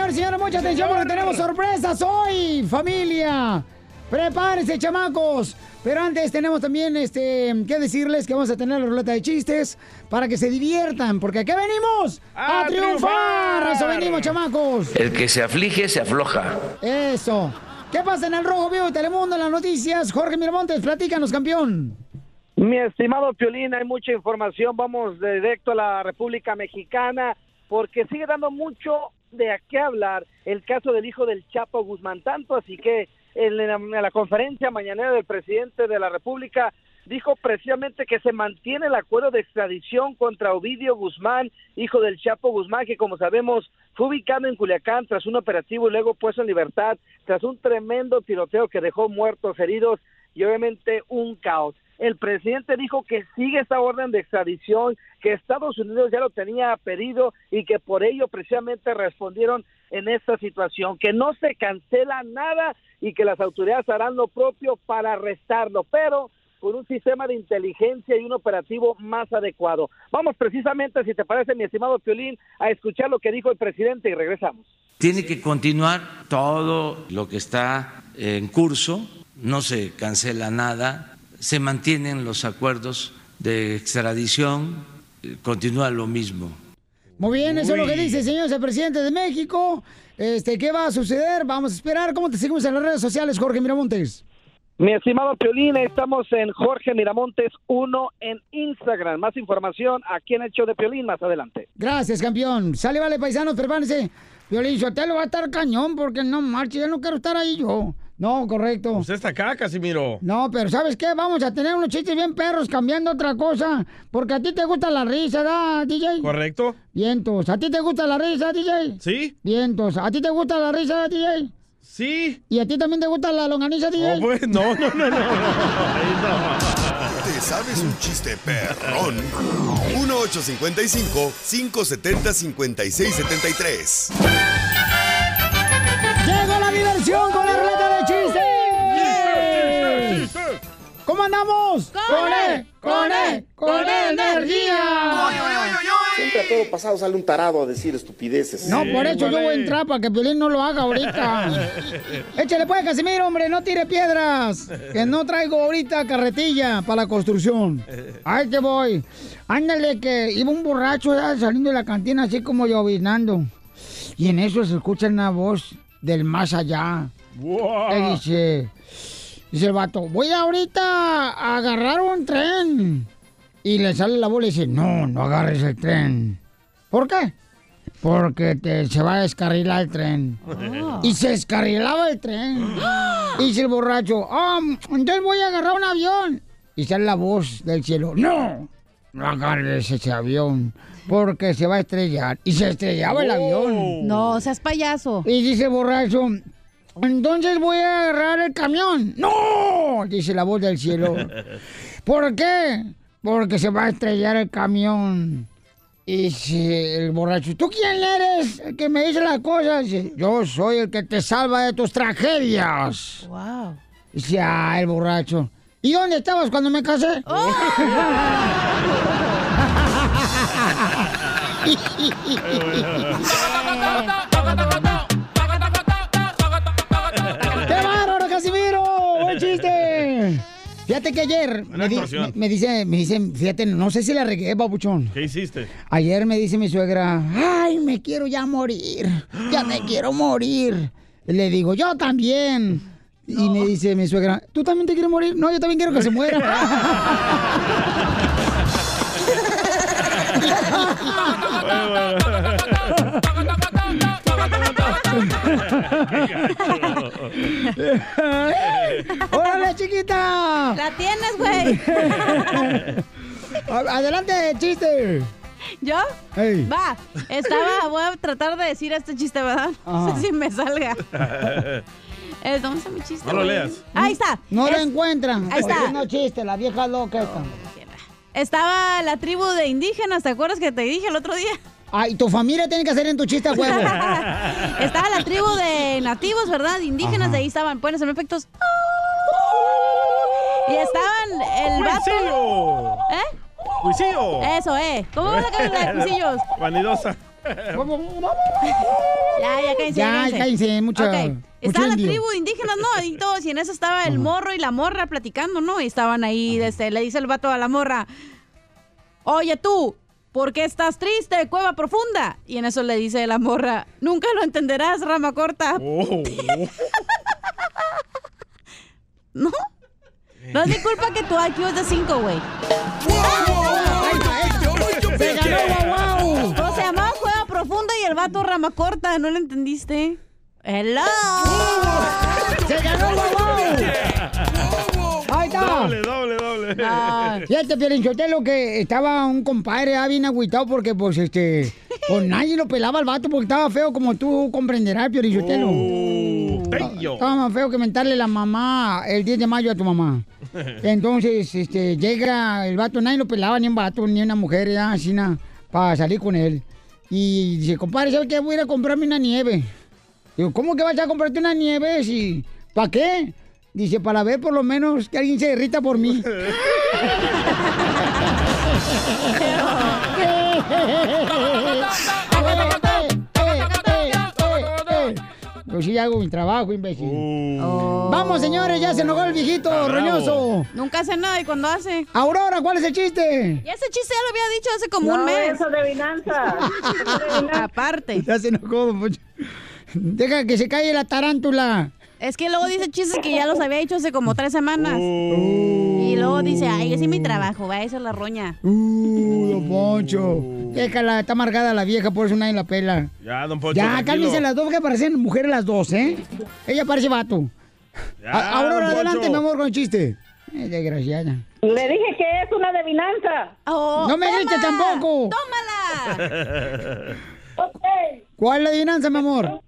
Señores y señores, mucha atención porque tenemos sorpresas hoy, familia. Prepárense, chamacos. Pero antes tenemos también este que decirles que vamos a tener la ruleta de chistes para que se diviertan, porque aquí venimos a, ¡A triunfar. Eso venimos, chamacos. El que se aflige, se afloja. Eso. ¿Qué pasa en el Rojo Vivo de Telemundo en las noticias? Jorge Miramontes, platícanos, campeón. Mi estimado Piolín, hay mucha información. Vamos directo a la República Mexicana porque sigue dando mucho de a qué hablar el caso del hijo del Chapo Guzmán. Tanto así que en la, la conferencia mañanera del presidente de la República dijo precisamente que se mantiene el acuerdo de extradición contra Ovidio Guzmán, hijo del Chapo Guzmán, que como sabemos fue ubicado en Culiacán tras un operativo y luego puesto en libertad tras un tremendo tiroteo que dejó muertos, heridos y obviamente un caos. El presidente dijo que sigue esta orden de extradición, que Estados Unidos ya lo tenía pedido y que por ello precisamente respondieron en esta situación, que no se cancela nada y que las autoridades harán lo propio para arrestarlo, pero con un sistema de inteligencia y un operativo más adecuado. Vamos precisamente, si te parece, mi estimado Piolín, a escuchar lo que dijo el presidente y regresamos. Tiene que continuar todo lo que está en curso, no se cancela nada, se mantienen los acuerdos de extradición, eh, continúa lo mismo. Muy bien, eso es lo que dice, señor el presidente de México. Este, ¿qué va a suceder? Vamos a esperar. ¿Cómo te seguimos en las redes sociales, Jorge Miramontes? Mi estimado Piolín, estamos en Jorge Miramontes 1 en Instagram. Más información aquí en el show de Piolín más adelante. Gracias, campeón. Sale, vale, paisanos, prepárense. Violín Sotelo va a estar cañón porque no marche, ya no quiero estar ahí yo. No, correcto. Usted está acá, Casimiro. No, pero ¿sabes qué? Vamos a tener unos chistes bien perros cambiando otra cosa. Porque a ti te gusta la risa, ¿da, DJ? ¿Correcto? Vientos. ¿A ti te gusta la risa, DJ? Sí. Vientos. ¿A ti te gusta la risa, DJ? Sí. ¿Y a ti también te gusta la longaniza, DJ? Oh, pues, no, no, no, no. ¿Te sabes un chiste perrón? 1855-570-5673. ¡Llegó la diversión con ¿Cómo andamos? ¡Con E! ¡Con E! ¡Con energía! Siempre a todo pasado sale un tarado a decir estupideces. No, por eso yo voy a entrar para que Piolín no lo haga ahorita. Échale pues, Casimiro, hombre, no tire piedras. Que no traigo ahorita carretilla para la construcción. Ahí te voy. Ándale, que iba un borracho ya saliendo de la cantina así como llovinando. Y en eso se escucha una voz del más allá. Que dice, dice el vato, voy ahorita a agarrar un tren. Y le sale la voz y le dice, no, no agarres el tren. ¿Por qué? Porque te- se va a descarrilar el tren. Y se descarrilaba el tren. Y dice el borracho, ah, entonces voy a agarrar un avión. Y sale la voz del cielo, no, no agarres ese avión, porque se va a estrellar. Y se estrellaba el avión. No, seas payaso. Y dice el borracho, entonces voy a agarrar el camión. ¡No! Dice la voz del cielo. ¿Por qué? Porque se va a estrellar el camión. Y dice el borracho, ¿tú quién eres? El que me dice las cosas. Dice, yo soy el que te salva de tus tragedias. Wow. Dice, ah, el borracho. ¿Y dónde estabas cuando me casé? ¡Qué Fíjate que ayer me, di- actuación. me- me dice, me dice, fíjate, no sé si la regué, babuchón. ¿Qué hiciste? Ayer me dice mi suegra, ay, me quiero ya morir, ya me quiero morir. Le digo, yo también. Y me dice mi suegra, ¿tú también te quieres morir? No, yo también quiero que se muera. ¡Órale, chiquita! La tienes, güey. Adelante, chiste. ¿Yo? Ey. Va. Estaba, voy a tratar de decir este chiste, ¿verdad? No Ajá. sé si me salga. Eh, ¿Dónde está mi chiste? No lo güey? leas. Ahí está. No lo encuentran. Ahí está. No chiste, la vieja loca esta. Estaba la tribu de indígenas, ¿te acuerdas que te dije el otro día? Ay, tu familia tiene que hacer en tu chiste a huevo. Estaba la tribu de nativos, ¿verdad? Indígenas, de ahí estaban. Pueden hacer efectos. Y estaban el vato. ¿Eh? ¡Cuisillo! Eso, ¿eh? ¿Cómo vas a cambiar la de cuchillos? Vanidosa. Ya, ya cállense. Ya, cállense, mucha- Ok. mucho Estaba la indio. tribu de indígenas, ¿no? Y todos, y en eso estaba el morro y la morra platicando, ¿no? Y estaban ahí, desde, le dice el vato a la morra, oye tú, ¿por qué estás triste, cueva profunda? Y en eso le dice la morra, nunca lo entenderás, rama corta. Oh. ¿No? No es mi culpa que tu IQ es de 5, güey. ¡Se ganó, guau, guau! Pues se llamaba cueva profunda y el vato rama corta, ¿no lo entendiste? Hello. ¡Se ganó, guau, guau! Doble, doble, doble. Ah, Fíjate, Pielinchotelo, que estaba un compadre ah, bien agüitado porque, pues, este... Pues nadie lo pelaba al vato porque estaba feo como tú comprenderás, Pielinchotelo. Oh, bello. Estaba más feo que mentarle la mamá el 10 de mayo a tu mamá. Entonces, este, llega el vato, nadie lo pelaba, ni un vato, ni una mujer, ya, así, para salir con él. Y dice, compadre, ¿sabes qué? Voy a ir a comprarme una nieve. Digo, ¿cómo que vas a comprarte una nieve? Si, ¿Para qué? Dice, para ver por lo menos que alguien se derrita por mí. Pues sí, hago mi trabajo, imbécil. Oh. Vamos, señores, ya se enojó el viejito bravo. roñoso. Nunca hace nada y cuando hace. Aurora, ¿cuál es el chiste? Ya ese chiste ya lo había dicho hace como un mes. eso de adivinanza. Eso de adivinanza. Aparte. Ya se enojó. Deja que se calle la tarántula. Es que luego dice chistes que ya los había dicho hace como tres semanas. Oh. Y luego dice, ay, ese es mi trabajo, va, esa es la roña. Uh, don Poncho. Déjala, está amargada la vieja, por eso nadie la pela. Ya, don Poncho. Ya, cálmense las dos, que parecen mujeres las dos, ¿eh? Ella parece vato. Ya, A- don adelante, Poncho. mi amor, con el chiste. Eh, desgraciada. Le dije que es una adivinanza. Oh, No me grites tampoco. ¡Tómala! Ok. ¿Cuál es la adivinanza, mi amor?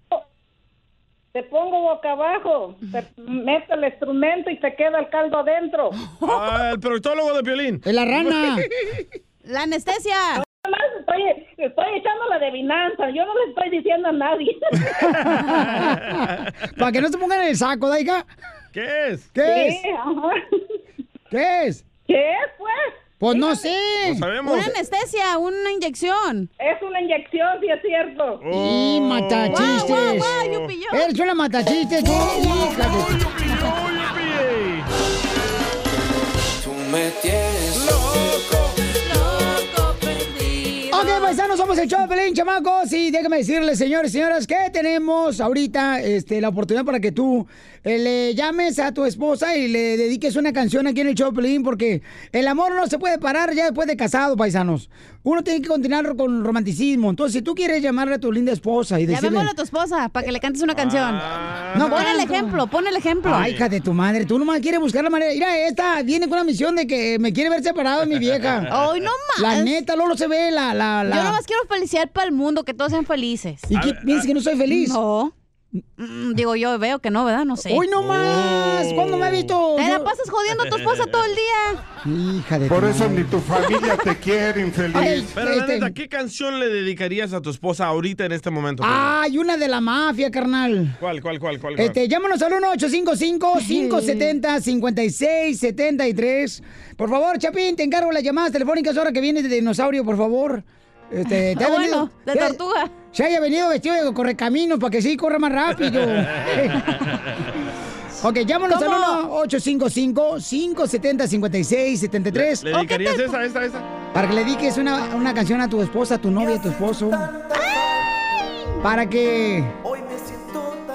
Te pongo boca abajo, te meto el instrumento y te queda el caldo adentro. Ah, el proctólogo de Piolín. Es la rana. La anestesia. Nada más estoy, estoy echando la adivinanza, yo no le estoy diciendo a nadie. Para que no se pongan en el saco, Daiga. ¿Qué es? ¿Qué Sí, es? ajá. ¿Qué es? ¿Qué es, pues? Pues no sé. No sabemos. Una anestesia, una inyección. Es una inyección, si es cierto. Y Oh. matachistes. Guau, guau, guau, yupi, yo. Eres una matachistes, hija. ¡Oh, yupi! Tú me tienes Loco perdido. Ok, paisanos, somos el show de Pelín, chamacos. Y déjame decirles, señores y señoras, que tenemos ahorita este, la oportunidad para que tú le llames a tu esposa y le dediques una canción aquí en el show Pelín, porque el amor no se puede parar ya después de casado, paisanos. Uno tiene que continuar con romanticismo. Entonces, si tú quieres llamarle a tu linda esposa y decirle... Llamémosle a tu esposa para que le cantes una canción. Ah. No pon el ejemplo, pon el ejemplo. Ay, hija de tu madre, tú nomás quieres buscar la manera. Mira, esta viene con una misión de que me quiere ver separado de mi vieja. Ay, no más. La neta, Lolo se ve la... la, la... Yo nomás quiero felicidad para el mundo, que todos sean felices. ¿Y qué, piensas que no soy feliz? No. Mm, Digo, yo veo que no, ¿verdad? No sé. ¡Hoy no más! ¿Cuándo me ha visto? Te Yo- la pasas jodiendo a tu esposa todo el día. Hija de Por eso madre. ni tu familia te quiere, infeliz. Ay, Pero la este- neta, ¿qué canción le dedicarías a tu esposa ahorita en este momento? Ay, una de la mafia, carnal. ¿Cuál, cuál, cuál, cuál? cuál? Este, llámanos al 1-855-570-5673. Por favor, Chapín, te encargo las llamadas telefónicas ahora que vienes de dinosaurio, por favor. Este, te Ah, ha bueno, venido- de te- tortuga. Se haya venido vestido de correcaminos para que sí corra más rápido. ok, llámanos ¿Cómo? al 1-855-570-5673. ¿Le dedicarías esa, esa, esa? Para que le dediques una, una canción a tu esposa, a tu novia, a tu esposo. Para que.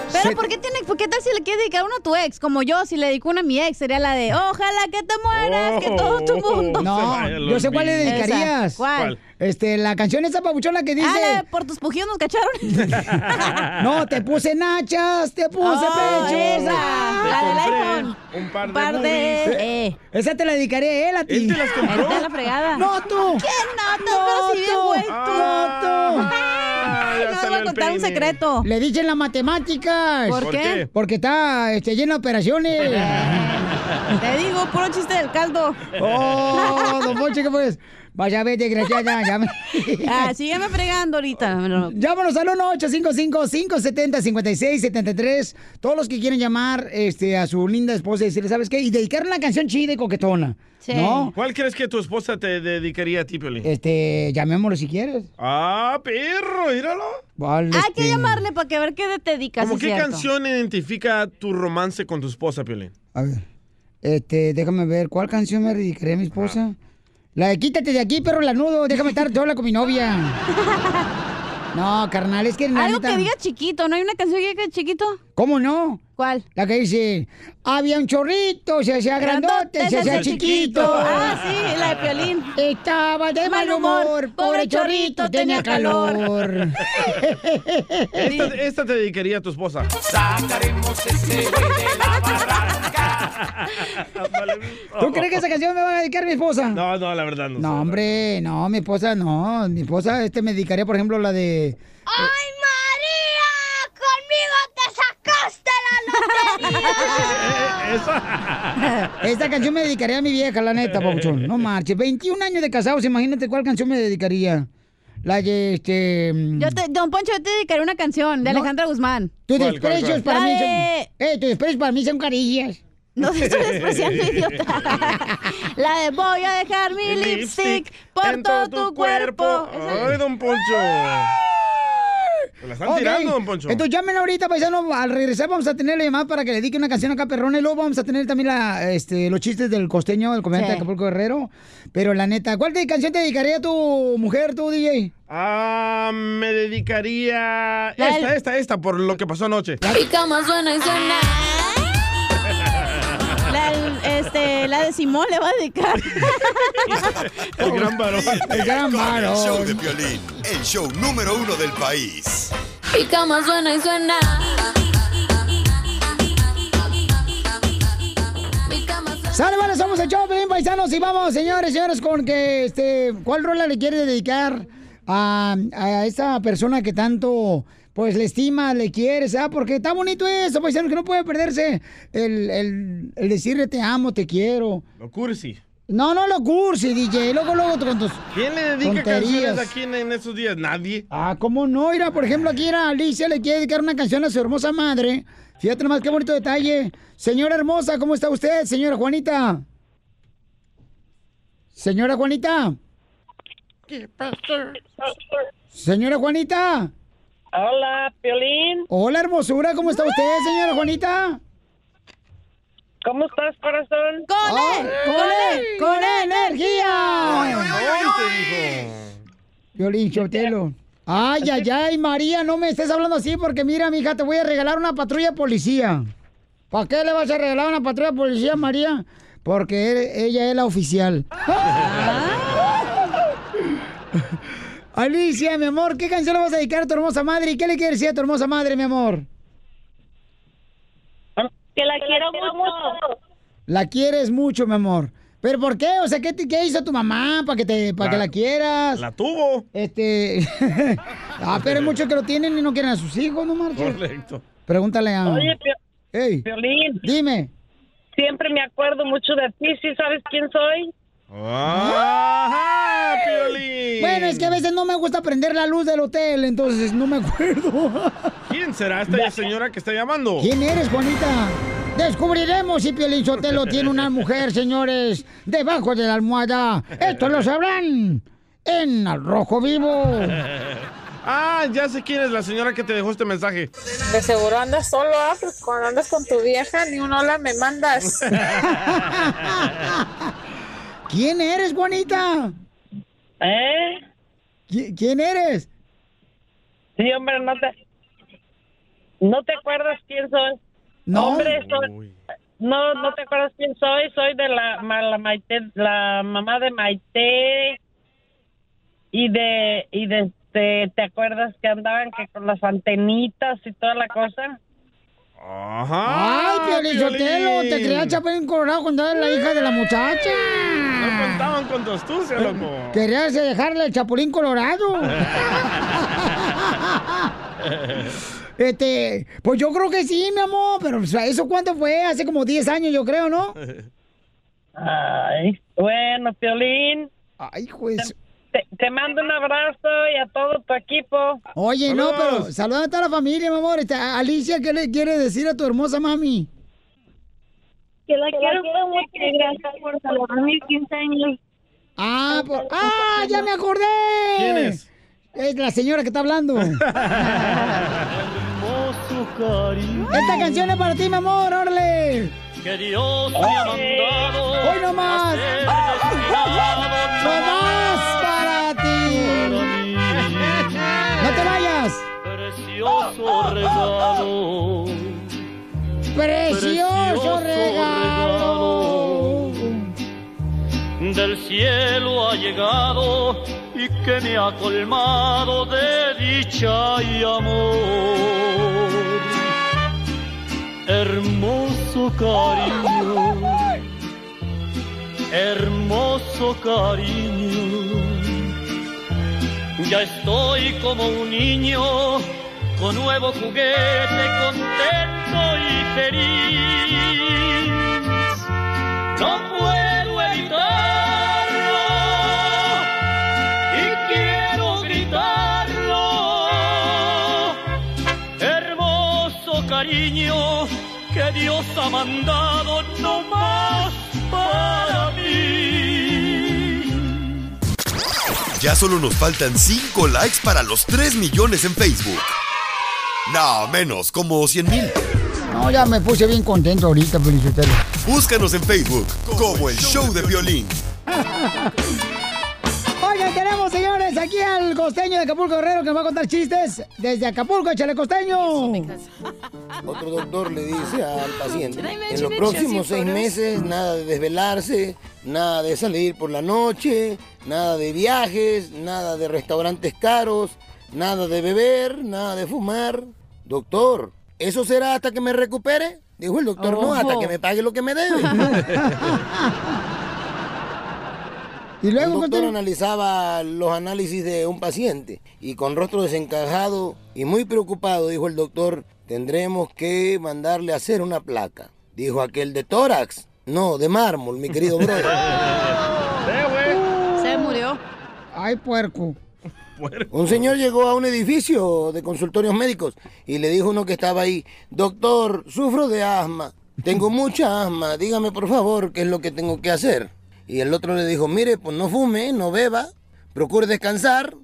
Pero Se- ¿por qué tiene, por qué tal si le quieres dedicar una a tu ex? Como yo, si le dedico una a mi ex, sería la de Ojalá que te mueras, que todo tu mundo. Se No, yo sé cuál le dedicarías. Esa, ¿cuál? ¿Cuál? Este, la canción esa papuchona que dice. Ah, la por tus pujidos nos cacharon. No, te puse nachas, te puse Oh, pechos. esa, ah. la del iPhone. un par de par de... boobies. Eh, Esa te la dedicaré a él, a ti. ¿Él te las compró? La fregada. No, tú. ¿Qué notas? Pero si bien güey, tú. No, tú. Ah, ya no voy a contar un secreto. Le dicen las matemáticas. ¿Por ¿Por qué? qué? Porque está este, lleno de operaciones. Te digo, puro chiste del caldo. Oh, don ¿qué pues? Vaya, vete, desgraciada, ya me... Ah, sígueme fregando ahorita. Llámanos al 1-855-570-5673. Todos los que quieren llamar este, a su linda esposa y decirle, ¿sabes qué? Y dedicarle una canción chida y coquetona. ¿No? ¿Cuál crees que tu esposa te dedicaría a ti, Piolín? Este, llamémoslo si quieres. Ah, perro, míralo. Vale, Hay que este, llamarle para que ver qué te dedicas. ¿Cómo qué cierto. canción identifica tu romance con tu esposa, Piolín? A ver. Este, déjame ver, ¿cuál canción me dedicaré a mi esposa? La de quítate de aquí, perro lanudo, déjame estar sola con mi novia. No, carnal, es que Algo neta- que diga chiquito, ¿no hay una canción que diga chiquito? ¿Cómo no? ¿Cuál? La que dice, había un chorrito, se hacía grandote, se hacía chiquito. Ah, sí, la de Piolín. Estaba de mal humor, pobre chorrito, tenía calor. Esta, esta te dedicaría a tu esposa. Sacaremos ese güey de la barranca. ¿Tú crees que esa canción me va a dedicar mi esposa? No, no, la verdad no. No, hombre, no, mi esposa no. Mi esposa este me dedicaría, por ejemplo, la de. ¡Ay, María! ¡Conmigo te sacaste la lotería! Esta canción me dedicaría a mi vieja, la neta, Pauchón. No marches. 21 años de casados, imagínate cuál canción me dedicaría. La de este. Yo te, don Poncho, yo te dedicaré una canción de No. Alejandra Guzmán. Tus desprecios para mí son. Eh, tus desprecios para mí son carillas. No te estoy despreciando, idiota. La de voy a dejar mi lipstick por todo tu cuerpo. Ay, don Poncho. Me la están Ok, tirando, don Poncho. Entonces llamen ahorita, paisano. Al regresar vamos a tener la llamada para que le dedique una canción acá, perrona. Y luego vamos a tener también la, este, los chistes del costeño, del comediante Sí. de Acapulco Guerrero. Pero la neta, ¿cuál de- canción te dedicaría a tu mujer, tu DJ? Ah, me dedicaría. La Esta, esta, esta, por lo que pasó anoche. Mi cama suena y suena. Este, la de Simón le va a dedicar. El gran varón. El gran Con el show varón. de Piolín, el show número uno del país. Mi cama suena y suena. Sale, vale, somos el show, Pelín Paisanos. Y vamos, señores, señores, con que, este, ¿cuál rola le quiere dedicar a, a esta persona que tanto, pues, le estima, le quiere, ¿sabes? Porque está bonito eso, paisanos, que no puede perderse el, el, el decirle te amo, te quiero. Lo cursi. No, no lo cursi, DJ. Luego, luego con tus ¿Quién le dedica tonterías. canciones aquí en, en estos días? Nadie. Ah, ¿cómo no? Mira, por ejemplo, aquí era Alicia le quiere dedicar una canción a su hermosa madre. Fíjate nomás qué bonito detalle. Señora hermosa, ¿cómo está usted, señora Juanita? Señora Juanita. ¿Qué pasó? Señora Juanita. Hola, Piolín. Hola, hermosura, ¿cómo está usted, señora Juanita? ¿Cómo estás, corazón? ¡Con él! ¡Con él! ¡Con energía! Ointe, Violín Chotelo. Ay, ay, ay, María, no me estés hablando así porque mira, mija, te voy a regalar una patrulla policía. ¿Para qué le vas a regalar una patrulla policía, María? Porque él- ella es la oficial. Alicia, mi amor, ¿qué canción le vas a dedicar a tu hermosa madre? ¿Y qué le quieres decir a tu hermosa madre, mi amor? Que la quiero mucho. La quieres mucho, mi amor. ¿Pero por qué? O sea, ¿qué, te- qué hizo tu mamá para que, te, para que la quieras? La tuvo. Este. ah, pero hay muchos que lo tienen y no quieren a sus hijos, no marches. Correcto. Pregúntale a. Oye, Pio- Piolín, dime. siempre me acuerdo mucho de ti. ¿Sí sabes quién soy? ¡Ajá, Piolín! Bueno, es que a veces no me gusta prender la luz del hotel, entonces no me acuerdo. ¿Quién será esta señora que está llamando? ¿Quién eres, Juanita? Descubriremos si Piolín Sotelo tiene una mujer, señores, debajo de la almohada. Esto lo sabrán en Al Rojo Vivo. Ah, ya sé quién es la señora que te dejó este mensaje. De seguro andas solo, ah, pues cuando andas con tu vieja ni un hola me mandas. ¿Quién eres, Juanita? ¿Eh? ¿Qui- ¿Quién eres? Sí, hombre, no te... ¿No te acuerdas quién soy? No. Hombre, soy... No, no te acuerdas quién soy. Soy de la, la Maite, la mamá de Maite. Y de, y de, este, ¿te acuerdas que andaban que con las antenitas y toda la cosa? Ajá. Ay, Piolín Sotelo, te creía Chapulín Colorado cuando eras la hija de la muchacha. No contaban con tu astucia, loco. Querías dejarle el Chapulín Colorado. Este, pues yo creo que sí, mi amor, pero ¿eso cuánto fue? Hace como 10 años, yo creo, ¿no? Ay, bueno, Piolín. Ay, pues. Te, te mando un abrazo y a todo tu equipo. Oye, no, pero saluda a toda la familia, mi amor. Este, Alicia, ¿qué le quiere decir a tu hermosa mami? Que la quiero mucho y gracias por salvar mis 15 años. Ah, por- ¡Ah, ya me acordé! ¿Quién es? Es la señora que está hablando. Esta canción es para ti, mi amor, órale. Que Dios me ha mandado. ¡Hoy no más! Precioso regalo. ¡Precioso regalo! Del cielo ha llegado y que me ha colmado de dicha y amor. Hermoso cariño, hermoso cariño. Ya estoy como un niño con nuevo juguete, contento y feliz. No puedo evitarlo y quiero gritarlo. Hermoso cariño que Dios ha mandado no más para mí. Ya solo nos faltan 5 likes para los 3 millones en Facebook. No, menos, como 100 mil. No, ya me puse bien contento ahorita, Felicitelo. Búscanos en Facebook como el show de violín. Oigan, tenemos, señores, aquí al costeño de Acapulco Guerrero que nos va a contar chistes. Desde Acapulco, échale costeño. Otro doctor le dice al paciente, en los próximos seis meses nada de desvelarse, nada de salir por la noche, nada de viajes, nada de restaurantes caros, nada de beber, nada de fumar. Doctor, ¿eso será hasta que me recupere? Dijo el doctor, no, hasta que me pague lo que me debe. Y luego, el doctor analizaba los análisis de un paciente y con rostro desencajado y muy preocupado dijo el doctor, tendremos que mandarle a hacer una placa. Dijo aquel de tórax, no, de mármol, mi querido brother. Se murió. Ay, puerco. Un señor llegó a un edificio de consultorios médicos y le dijo uno que estaba ahí, doctor, sufro de asma, tengo mucha asma, dígame por favor qué es lo que tengo que hacer. Y el otro le dijo, mire, pues no fume, no beba, procure descansar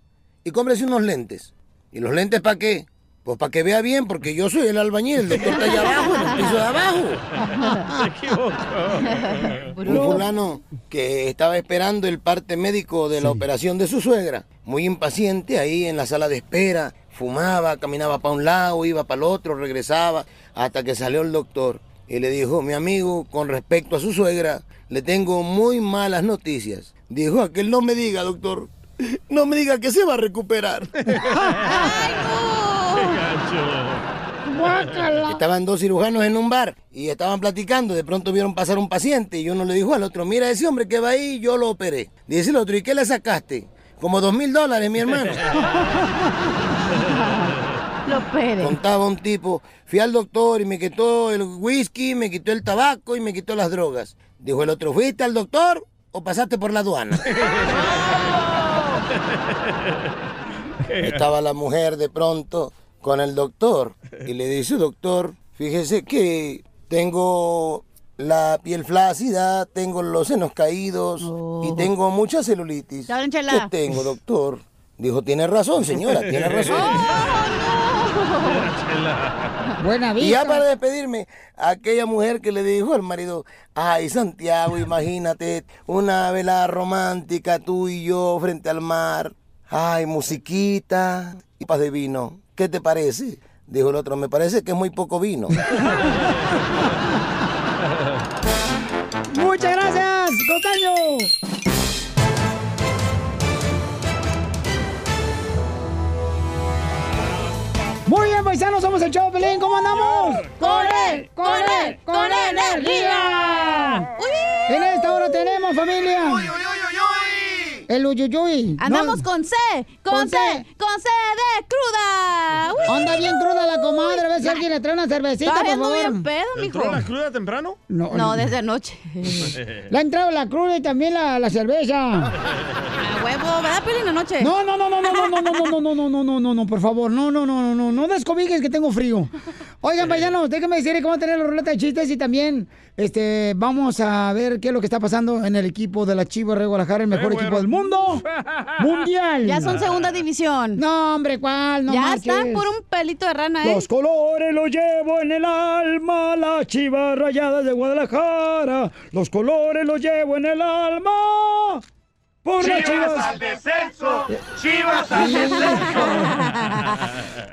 y cómprese unos lentes. ¿Y los lentes para qué? Pues para que vea bien, porque yo soy el albañil, el doctor está allá abajo, en el piso de abajo. Un fulano que estaba esperando el parte médico de la operación de su suegra, muy impaciente ahí en la sala de espera, fumaba, caminaba para un lado, iba para el otro, regresaba, hasta que salió el doctor y le dijo, mi amigo, con respecto a su suegra, le tengo muy malas noticias. Dijo, aquel no me diga, doctor, no me diga que se va a recuperar. Estaban dos cirujanos en un bar y estaban platicando. De pronto vieron pasar un paciente y uno le dijo al otro, mira ese hombre que va ahí, yo lo operé. Dice el otro, ¿y qué le sacaste? Como dos mil dólares, mi hermano. Lo pere. Contaba un tipo, fui al doctor y me quitó el whisky, me quitó el tabaco y me quitó las drogas. Dijo el otro, ¿fuiste al doctor o pasaste por la aduana? Estaba la mujer de pronto con el doctor y le dice, doctor, fíjese que tengo la piel flácida, tengo los senos caídos y tengo mucha celulitis. ¿Qué tengo, doctor? Dijo, tiene razón, señora, tiene razón. Buena Y ya para despedirme, aquella mujer que le dijo al marido, ay Santiago, imagínate una velada romántica, tú y yo frente al mar, ay, musiquita y paz de vino, ¿qué te parece? Dijo el otro, me parece que es muy poco vino. Muchas gracias, costeño. Muy bien, paisanos, somos el show Pelín. ¿Cómo andamos? ¡Con él! ¡Con él! ¡Con energía! En esta hora tenemos, familia. El uyuyuy. Andamos No. con C, con, Con C, C. con C de cruda. ¡Uh! Anda bien cruda la comadre, a ver si alguien le trae una cervecita, por favor. bien pedo, mijo. ¿Entró la cruda temprano? No, No, desde anoche. Le ha entrado la cruda y también la, la cerveza. A huevo, ¿verdad, Pelín, anoche? No, no, no, no, no, no, no, no, no, no, no, no, no, no, no, por favor, no, no, no, no, no, no descobijes que tengo frío. Oigan, paisanos, déjenme decir que vamos a tener la ruleta de chistes y también, este, vamos a ver qué es lo que está pasando en el equipo de la Chivas de Guadalajara, el mejor Eh, equipo bueno. del mundo, mundial. Ya son segunda división. No, hombre, ¿cuál? No ya marches. están por un pelito de rana, ¿eh? Los colores los llevo en el alma, las chivas rayadas de Guadalajara. Los colores los llevo en el alma. Por las chivas. al descenso! ¡Chivas al descenso!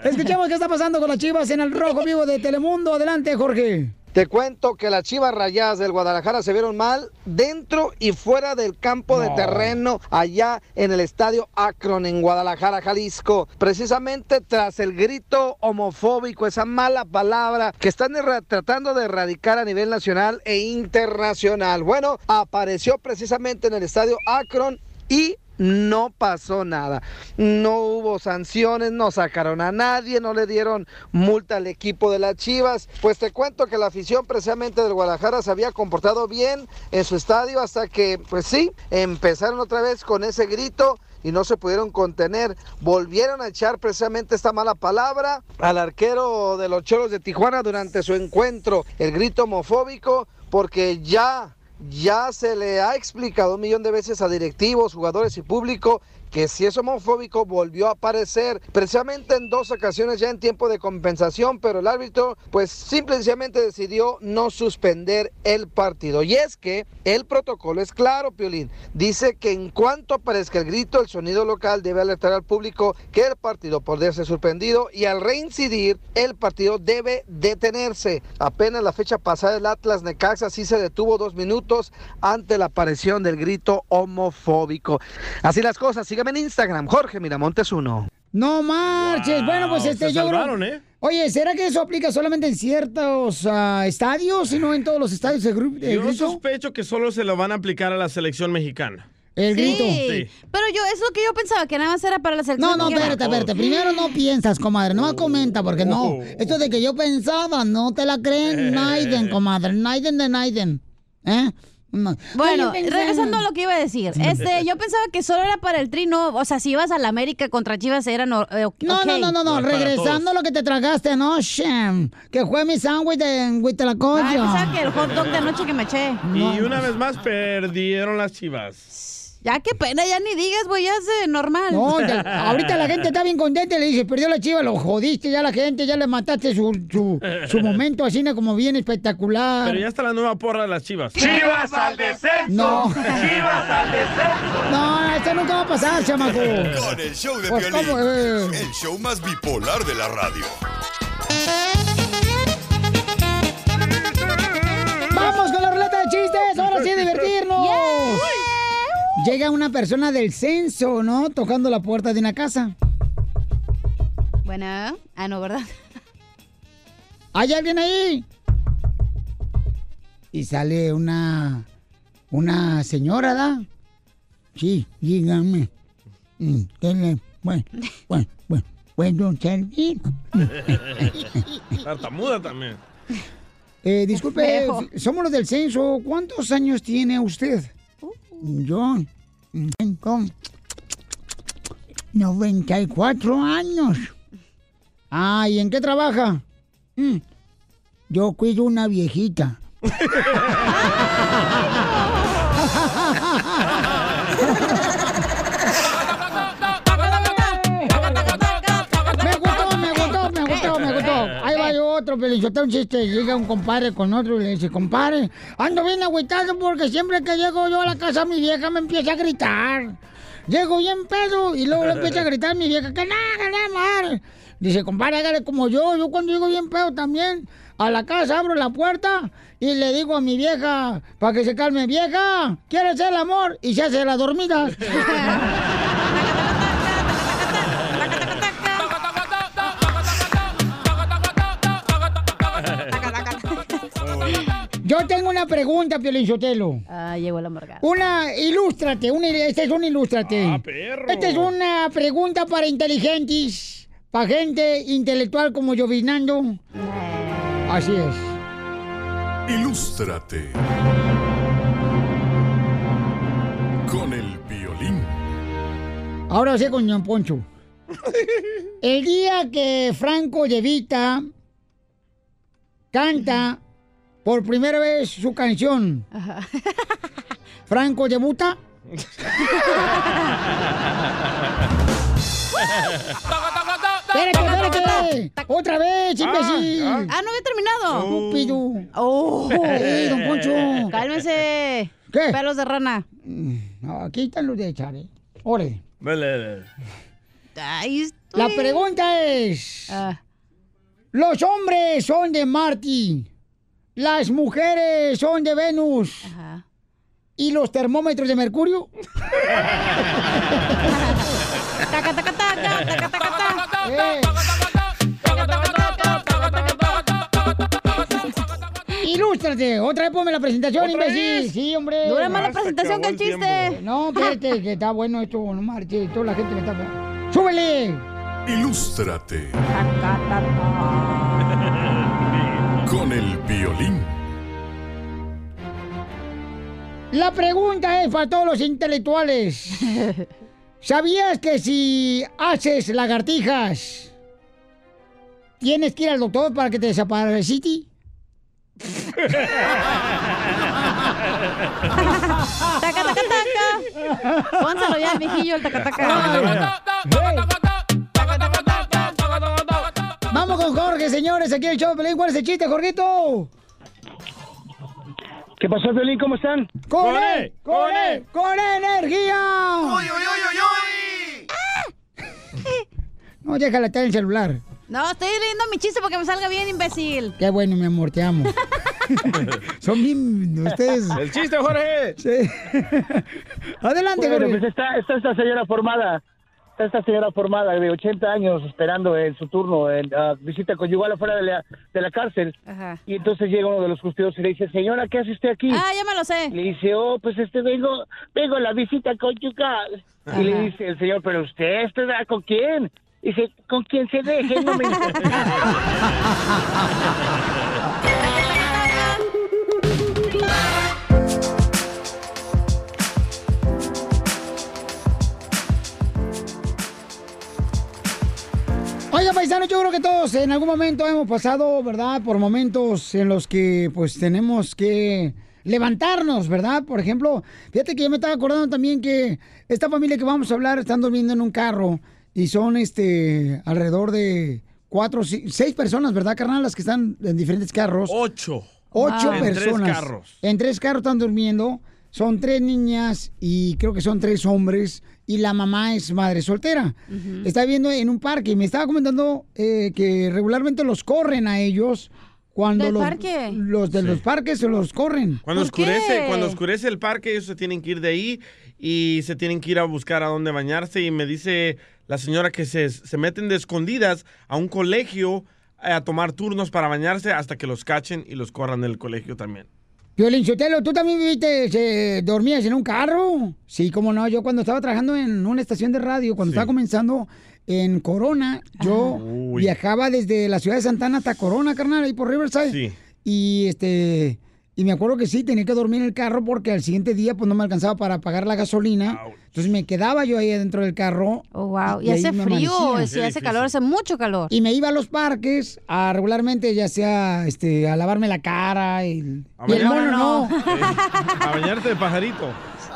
Escuchemos qué está pasando con las chivas en el rojo vivo de Telemundo. Adelante, Jorge. Te cuento que las Chivas Rayadas del Guadalajara se vieron mal dentro y fuera del campo de No. terreno allá en el estadio Akron en Guadalajara, Jalisco. Precisamente tras el grito homofóbico, esa mala palabra que están tratando de erradicar a nivel nacional e internacional. Bueno, apareció precisamente en el estadio Akron y no pasó nada. No hubo sanciones, no sacaron a nadie, no le dieron multa al equipo de las Chivas. Pues te cuento que la afición precisamente del Guadalajara se había comportado bien en su estadio hasta que, pues sí, empezaron otra vez con ese grito y no se pudieron contener. Volvieron a echar precisamente esta mala palabra al arquero de los Choros de Tijuana durante su encuentro, el grito homofóbico, porque ya ya se le ha explicado un millón de veces a directivos, jugadores y público que si es homofóbico volvió a aparecer precisamente en dos ocasiones ya en tiempo de compensación, pero el árbitro pues simplemente decidió no suspender el partido. Y es que el protocolo es claro, Piolín. Dice que en cuanto aparezca el grito, el sonido local debe alertar al público que el partido podría ser suspendido y al reincidir el partido debe detenerse. Apenas la fecha pasada el Atlas Necaxa sí se detuvo dos minutos ante la aparición del grito homofóbico. Así las cosas, en Instagram, Jorge Miramontes 1. No marches. Bueno, pues este se yo creo- salvaron, ¿eh? Oye, ¿será que eso aplica solamente en ciertos ah, estadios y no en todos los estadios de grupo? Yo sospecho que solo se lo van a aplicar a la selección mexicana. El grito. Sí. Pero yo, es lo que yo pensaba, que nada más era para la selección. No, no, espérate, espérate. Primero no piensas, comadre. No comenta, porque no. Esto de que yo pensaba, no te la creen. Naiden, comadre. Naiden de Naiden. ¿Eh? No. Bueno, regresando a lo que iba a decir. Este, yo pensaba que solo era para el trino. O sea, si ibas a la América contra Chivas, era no, eh, ok. No, no, no, no, no. Regresando a lo que te tragaste anoche. Que fue mi sándwich de Huitlacoyo. Ah, pensaba que el hot dog de anoche que me eché. Y una vez más perdieron las chivas. Ya, qué pena, ya ni digas, güey, ya es normal. No, ya- ahorita la gente está bien contenta y le dice, perdió la chiva, lo jodiste ya la gente, ya le mataste su, su, su momento así ¿no? como bien espectacular. Pero ya está la nueva porra de las chivas. ¡Chivas al descenso! No. ¡Chivas al descenso! No, esto nunca va a pasar, chamaco. Con el show de Pues, Piolín, ¿cómo, eh? el show más bipolar de la radio. ¡Vamos con la ruleta de chistes! ¡Ahora sí, divertirnos! Llega una persona del censo, ¿no? Tocando la puerta de una casa. Bueno, ah, no, ¿verdad? ¿Hay alguien ahí? Y sale una... Una señora, ¿da? Sí, dígame. Mm, ¿Qué le... Bueno, bueno, bueno, ¿puedo servir? Tartamuda también. Eh, disculpe, somos los del censo. ¿Cuántos años tiene usted? Yo tengo 94 años. Ah, ¿y en qué trabaja? Mm, Yo cuido una viejita. Pelichotero, un chiste. Llega un compadre con otro y le dice, compadre, ando bien agüitado porque siempre que llego yo a la casa mi vieja me empieza a gritar. Llego bien pedo y luego le empieza a gritar mi vieja, que nada, nada, madre. Dice, compadre, hágale como yo. Yo cuando llego bien pedo también, a la casa abro la puerta y le digo a mi vieja, para que se calme, vieja, ¿quieres el amor? Y se hace la dormida. Yo tengo una pregunta, Piolín Sotelo. Ah, llegó la amargada. Una, ilústrate, una, este es un ilústrate. Ah, perro. Esta es una pregunta para inteligentes, para gente intelectual como yo, Vinando. Así es. Ilústrate. Con el violín. Ahora sí con Don Poncho. El día que Franco de Vita canta por primera vez su canción, Franco debuta. Espérate, espérate. Otra vez, imbécil. Ah, no había terminado. Estúpido. Oh. Ey, don Poncho. Cálmese. ¿Qué? Pelos de rana. No, aquí están los de echar, ¿eh? Vele. Ay, estoy- La pregunta es: Ah. Los hombres son de Marte, las mujeres son de Venus. Ajá. ¿Y los termómetros de Mercurio? Taca, taca, taca, taca, taca, taca. Eh. Ilústrate, otra vez ponme la presentación, ¿Otra imbécil. vez? Sí, hombre. Dura más la se presentación que el chiste. tiempo. No, espérate, que está bueno esto, no marches. Toda la gente me está. ¡Súbele! Ilústrate. Con el violín. La pregunta es para todos los intelectuales. ¿Sabías que si haces lagartijas, tienes que ir al doctor para que te desaparezca? Taca, taca, taca. Pónselo ya, mijillo, el taca, taca. Con Jorge, señores, aquí en el show de Pelín. ¿Cuál es el chiste, Jorgito? ¿Qué pasó, Violín? ¿Cómo están? ¡Con ¡Con él! él! ¡Con ¡Con él! ¡Con energía! No, déjala estar en el celular. No, estoy leyendo mi chiste porque me salga bien, imbécil. Qué bueno, mi amor, te amo. Son bien ustedes. El chiste, Jorge. Sí. Adelante, Bueno, Jorge. pues está, está esta señora formada, esta señora formada de 80 años esperando en su turno en ah, visita conyugal afuera de la, de la cárcel. Ajá. Y entonces llega uno de los custodios y le dice, señora, ¿qué hace usted aquí? Ah, ya me lo sé. Le dice, oh, pues este vengo, vengo a la visita conyugal. Y le dice el señor, pero usted, ¿usted da con quién? Dice, con quien se deje, no me importa. Oiga, paisano, yo creo que todos en algún momento hemos pasado, ¿verdad? Por momentos en los que pues tenemos que levantarnos, ¿verdad? Por ejemplo, fíjate que yo me estaba acordando también que esta familia que vamos a hablar están durmiendo en un carro y son este alrededor de cuatro, seis personas, ¿verdad, carnal? Las que están en diferentes carros. Ocho. Ocho En tres personas. carros. En tres carros están durmiendo. Son tres niñas y creo que son tres hombres. Y la mamá es madre soltera. Está viviendo en un parque. Y me estaba comentando eh, que regularmente los corren a ellos. Cuando ¿Del los, parque? los de los parques se los corren. Cuando ¿Por oscurece, qué? cuando oscurece el parque, ellos se tienen que ir de ahí y se tienen que ir a buscar a dónde bañarse. Y me dice la señora que se, se meten de escondidas a un colegio eh, a tomar turnos para bañarse hasta que los cachen y los corran del colegio también. Violín Sotelo, ¿tú también viviste, se- dormías en un carro? Sí, cómo no. Yo cuando estaba trabajando en una estación de radio, cuando Sí. estaba comenzando en Corona, yo Uy. viajaba desde la ciudad de Santana hasta Corona, carnal, ahí por Riverside. Sí. Y este y me acuerdo que sí, tenía que dormir en el carro porque al siguiente día pues no me alcanzaba para pagar la gasolina. Ouch. Entonces me quedaba yo ahí dentro del carro. Oh, wow. Y- hace frío, si Qué hace difícil. calor, hace mucho calor. Y me iba a los parques a regularmente ya sea este a lavarme la cara y, A y el mono no. No, Eh, a bañarte de pajarito.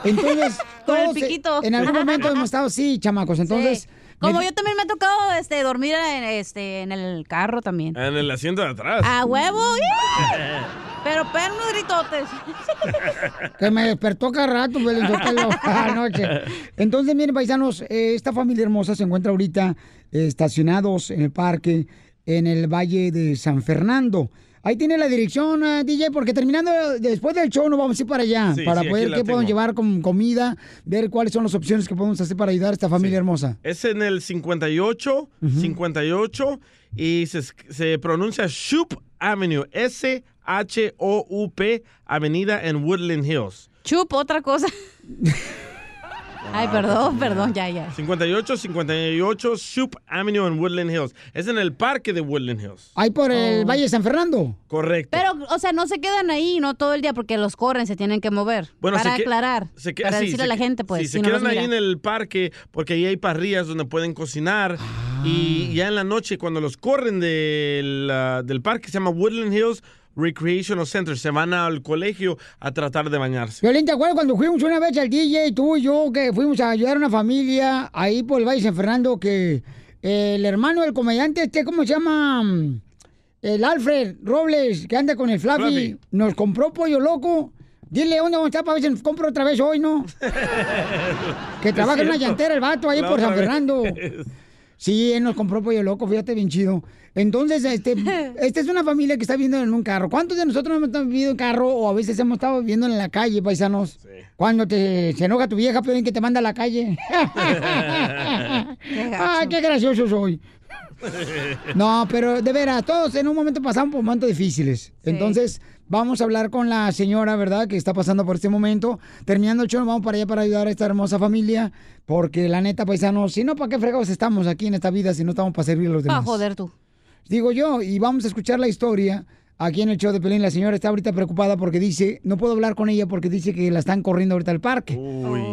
Entonces, Con el todos, eh, piquito. en algún momento hemos estado así, chamacos. Entonces, Sí. Como yo también me ha tocado este, dormir en, este, en el carro también. En el asiento de atrás. A huevo, ¡ih! pero pero unos gritotes. que me despertó cada rato, lo anoche. Entonces, miren, paisanos, eh, esta familia hermosa se encuentra ahorita eh, estacionados en el parque en el Valle de San Fernando. Ahí tiene la dirección, ah, DJ, porque terminando eh, después del show nos vamos a ir para allá, Sí, para sí, poder qué podemos llevar con comida, ver cuáles son las opciones que podemos hacer para ayudar a esta familia hermosa. Es en el 58, 58 y se, se pronuncia Shoup Avenue, H-O-U-P, Avenida en Woodland Hills. Chup, otra cosa. Ay, perdón, perdón, ya, ya. 5858 Shoup Avenue en Woodland Hills. Es en el parque de Woodland Hills. Ahí por el Oh. Valle de San Fernando. Correcto. Pero, o sea, no se quedan ahí, no todo el día, porque los corren, se tienen que mover. Bueno, para se aclarar, se que- para sí, decirle se a la gente, pues. sí, si se no quedan ahí en el parque porque ahí hay parrillas donde pueden cocinar. Y ya en la noche, cuando los corren del, ah, del parque, se llama Woodland Hills Recreational Center. Se van al colegio a tratar de bañarse. Violín, ¿te acuerdas cuando fuimos una vez al DJ, tú y yo, que fuimos a ayudar a una familia ahí por el Valle San Fernando, que eh, el hermano del comediante, este, ¿cómo se llama? El Alfred Robles, que anda con el Flappy, Flappy. nos compró pollo loco. Dile dónde vamos a estar para ver si nos compro otra vez hoy, ¿no? Que trabaja en una llantera el vato ahí La por San vez. Sí, él nos compró pollo loco, fíjate, bien chido. Entonces, este, esta es una familia que está viviendo en un carro. ¿Cuántos de nosotros hemos estado viviendo en carro o a veces hemos estado viviendo en la calle, paisanos? Cuando te, se enoja tu vieja, pero que te manda a la calle. Ay, qué gracioso soy. No, pero de veras, todos en un momento pasamos por momentos difíciles. Entonces, vamos a hablar con la señora, ¿verdad?, que está pasando por este momento. Terminando el show, nos vamos para allá para ayudar a esta hermosa familia. Porque la neta, paisanos, si no, ¿para qué fregados estamos aquí en esta vida si no estamos para servir a los Ah, demás? joder tú. Digo yo, y vamos a escuchar la historia. Aquí en el show de Pelín, la señora está ahorita preocupada porque dice, no puedo hablar con ella porque dice que la están corriendo ahorita al parque.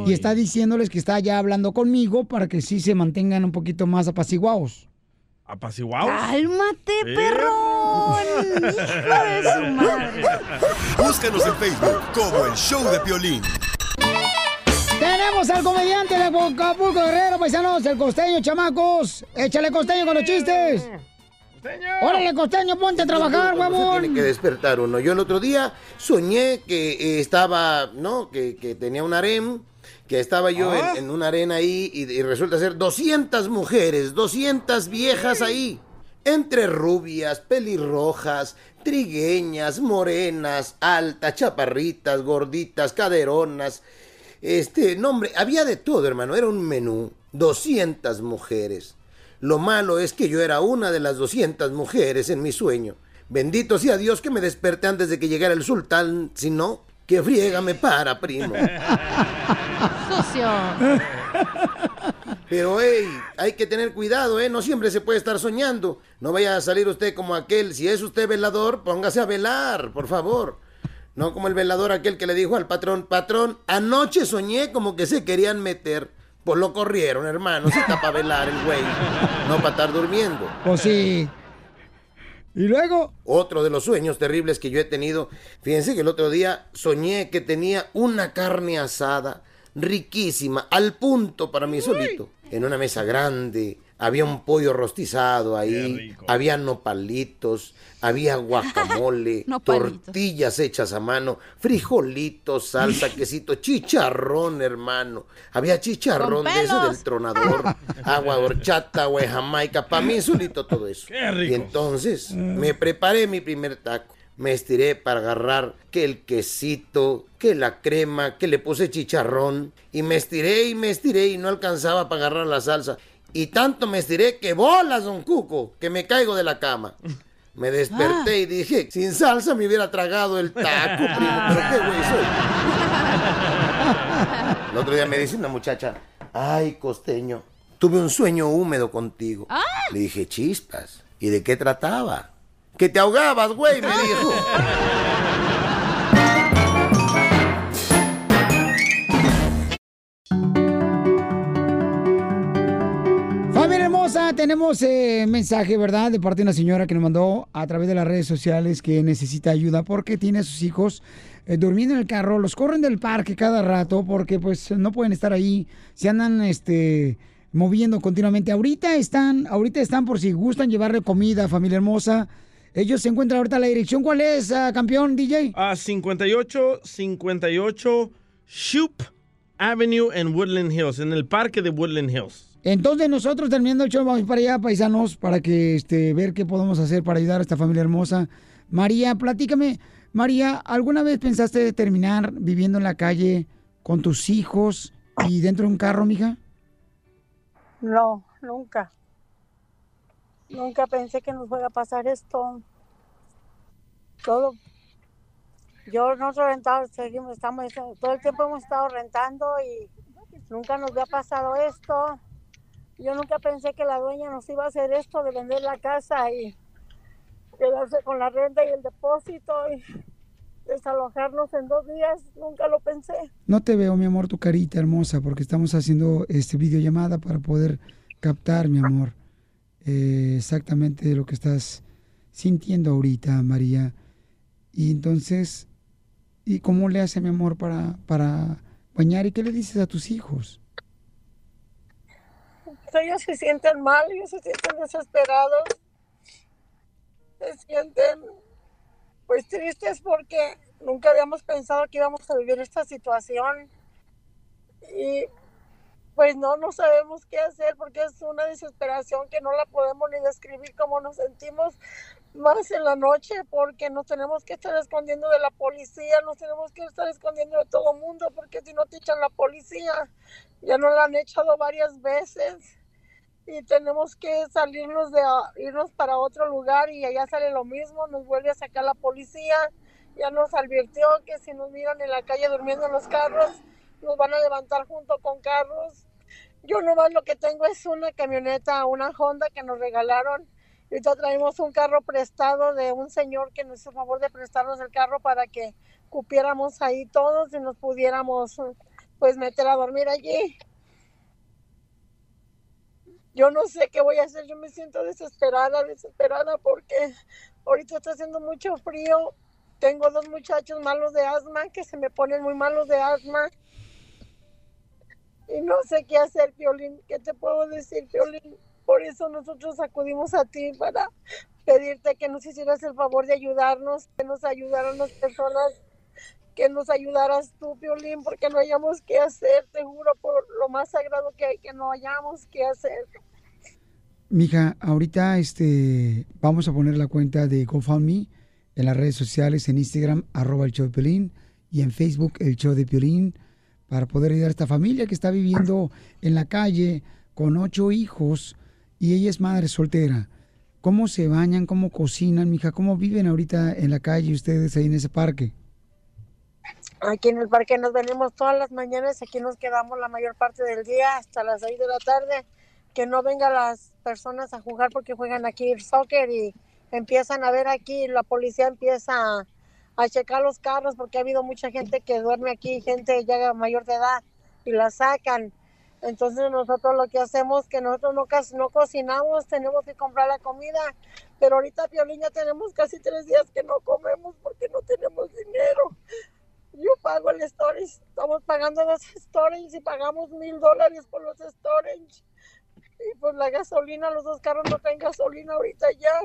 Y está diciéndoles que está ya hablando conmigo para que sí se mantengan un poquito más apaciguados. ¿Apaciguados? ¡Cálmate, Eh. ¡Hijo de su madre! Búscanos en Facebook como el show de Piolín. Tenemos al comediante de Acapulco Guerrero, paisanos, el costeño, chamacos. Échale costeño con los chistes. Órale, costeño, ponte a trabajar, huevón. Tiene que despertar uno. Yo el otro día soñé que eh, estaba, ¿no? Que, que tenía un harem, que estaba yo en- Ah. en, una arena ahí y, y resulta ser 200 mujeres, 200 viejas ahí. Entre rubias, pelirrojas, trigueñas, morenas, altas, chaparritas, gorditas, caderonas. Este, no, hombre, había de todo, hermano. Era un menú. 200 mujeres. Lo malo es que yo era una de las 200 mujeres en mi sueño. Bendito sea Dios que me desperté antes de que llegara el sultán. Si no, que friega me para, primo. Sucio. Pero, hey, hay que tener cuidado, ¿eh? No siempre se puede estar soñando. No vaya a salir usted como aquel. Si es usted velador, póngase a velar, por favor. No como el velador aquel que le dijo al patrón, patrón, anoche soñé como que se querían meter. Pues lo corrieron, hermano. Se está para velar el güey. No para estar durmiendo. Pues sí. ¿Y luego? Otro de los sueños terribles que yo he tenido. Fíjense que el otro día soñé que tenía una carne asada riquísima, al punto para mí solito. En una mesa grande, había un pollo rostizado ahí, había nopalitos, había guacamole, Nopalitos. tortillas hechas a mano, frijolitos, salsa, quesito, chicharrón, hermano. Había chicharrón de ese del tronador, agua de horchata, de jamaica, para mí solito todo eso. Y entonces me preparé mi primer taco. Me estiré para agarrar que el quesito, que la crema, que le puse chicharrón. Y me estiré y me estiré y no alcanzaba para agarrar la salsa. Y tanto me estiré que bolas, don Cuco, que me caigo de la cama. Me desperté y dije, sin salsa me hubiera tragado el taco, primo, pero qué güey soy. El otro día me dice una muchacha, ay, costeño, tuve un sueño húmedo contigo. Le dije, chispas. ¿Y de qué trataba? Que te ahogabas, güey, me dijo. Familia hermosa, tenemos eh, mensaje, ¿verdad? De parte de una señora que nos mandó a través de las redes sociales que necesita ayuda porque tiene a sus hijos eh, durmiendo en el carro, los corren del parque cada rato porque pues no pueden estar ahí, se andan este moviendo continuamente. Ahorita están, ahorita están por si gustan llevarle comida, familia hermosa. Ellos se encuentran ahorita la dirección. ¿Cuál es, ah, campeón DJ? A 58, 58 Shoup Avenue en Woodland Hills, en el parque de Woodland Hills. Entonces nosotros terminando el show vamos para allá, paisanos, para que este ver qué podemos hacer para ayudar a esta familia hermosa. María, platícame, María, ¿alguna vez pensaste terminar viviendo en la calle con tus hijos y dentro de un carro, mija? No, nunca. Nunca pensé que nos fuera a pasar esto. Todo Yo nosotros rentamos, seguimos, estamos, todo el tiempo hemos estado rentando y nunca nos había pasado esto. Yo nunca pensé que la dueña nos iba a hacer esto de vender la casa y quedarse con la renta y el depósito y desalojarnos en dos días. Nunca lo pensé. No te veo, mi amor, tu carita hermosa, porque estamos haciendo este videollamada para poder captar, mi amor, eh, exactamente lo que estás sintiendo ahorita, María. Y entonces, ¿y cómo le hace, mi amor, para, para bañar? ¿Y qué le dices a tus hijos? Ellos se sienten mal, ellos se sienten desesperados. Se sienten pues tristes porque nunca habíamos pensado que íbamos a vivir esta situación. Y pues no, no sabemos qué hacer porque es una desesperación que no la podemos ni describir cómo nos sentimos más en la noche porque nos tenemos que estar escondiendo de la policía, nos tenemos que estar escondiendo de todo el mundo porque si no te echan la policía, ya nos la han echado varias veces y tenemos que salirnos de irnos para otro lugar y allá sale lo mismo, nos vuelve a sacar la policía, ya nos advirtió que si nos miran en la calle durmiendo en los carros, nos van a levantar junto con carros. Yo nomás lo que tengo es una camioneta, una Honda que nos regalaron. Ahorita traemos un carro prestado de un señor que nos hizo favor de prestarnos el carro para que cupiéramos ahí todos y nos pudiéramos pues meter a dormir allí yo no sé qué voy a hacer, yo me siento desesperada, desesperada porque ahorita está haciendo mucho frío, tengo dos muchachos malos de asma que se me ponen muy malos de asma y no sé qué hacer, Piolín, ¿qué te puedo decir, Piolín? Por eso nosotros acudimos a ti para pedirte que nos hicieras el favor de ayudarnos, que nos ayudaran las personas, que nos ayudaras tú, Piolín, porque no hayamos qué hacer, te juro por lo más sagrado que hay, que no hayamos qué hacer. Mija, ahorita este, vamos a poner la cuenta de GoFundMe en las redes sociales, en Instagram, arroba el show de Piolín, y en Facebook, el show de Piolín, para poder ayudar a esta familia que está viviendo en la calle con ocho hijos y ella es madre soltera. ¿Cómo se bañan? ¿Cómo cocinan, mija? ¿Cómo viven ahorita en la calle ustedes ahí en ese parque? Aquí en el parque nos venimos todas las mañanas, aquí nos quedamos la mayor parte del día hasta las 6 de la tarde, que no vengan las personas a jugar porque juegan aquí el soccer y empiezan a ver aquí, la policía empieza a, a checar los carros porque ha habido mucha gente que duerme aquí, gente ya mayor de edad y la sacan. Entonces nosotros lo que hacemos que nosotros no, no cocinamos, tenemos que comprar la comida, pero ahorita Piolín ya tenemos casi tres días que no comemos porque no tenemos dinero. Yo pago el storage, estamos pagando los storage y pagamos mil dólares por los storage. Y pues la gasolina, los dos carros no traen gasolina ahorita ya.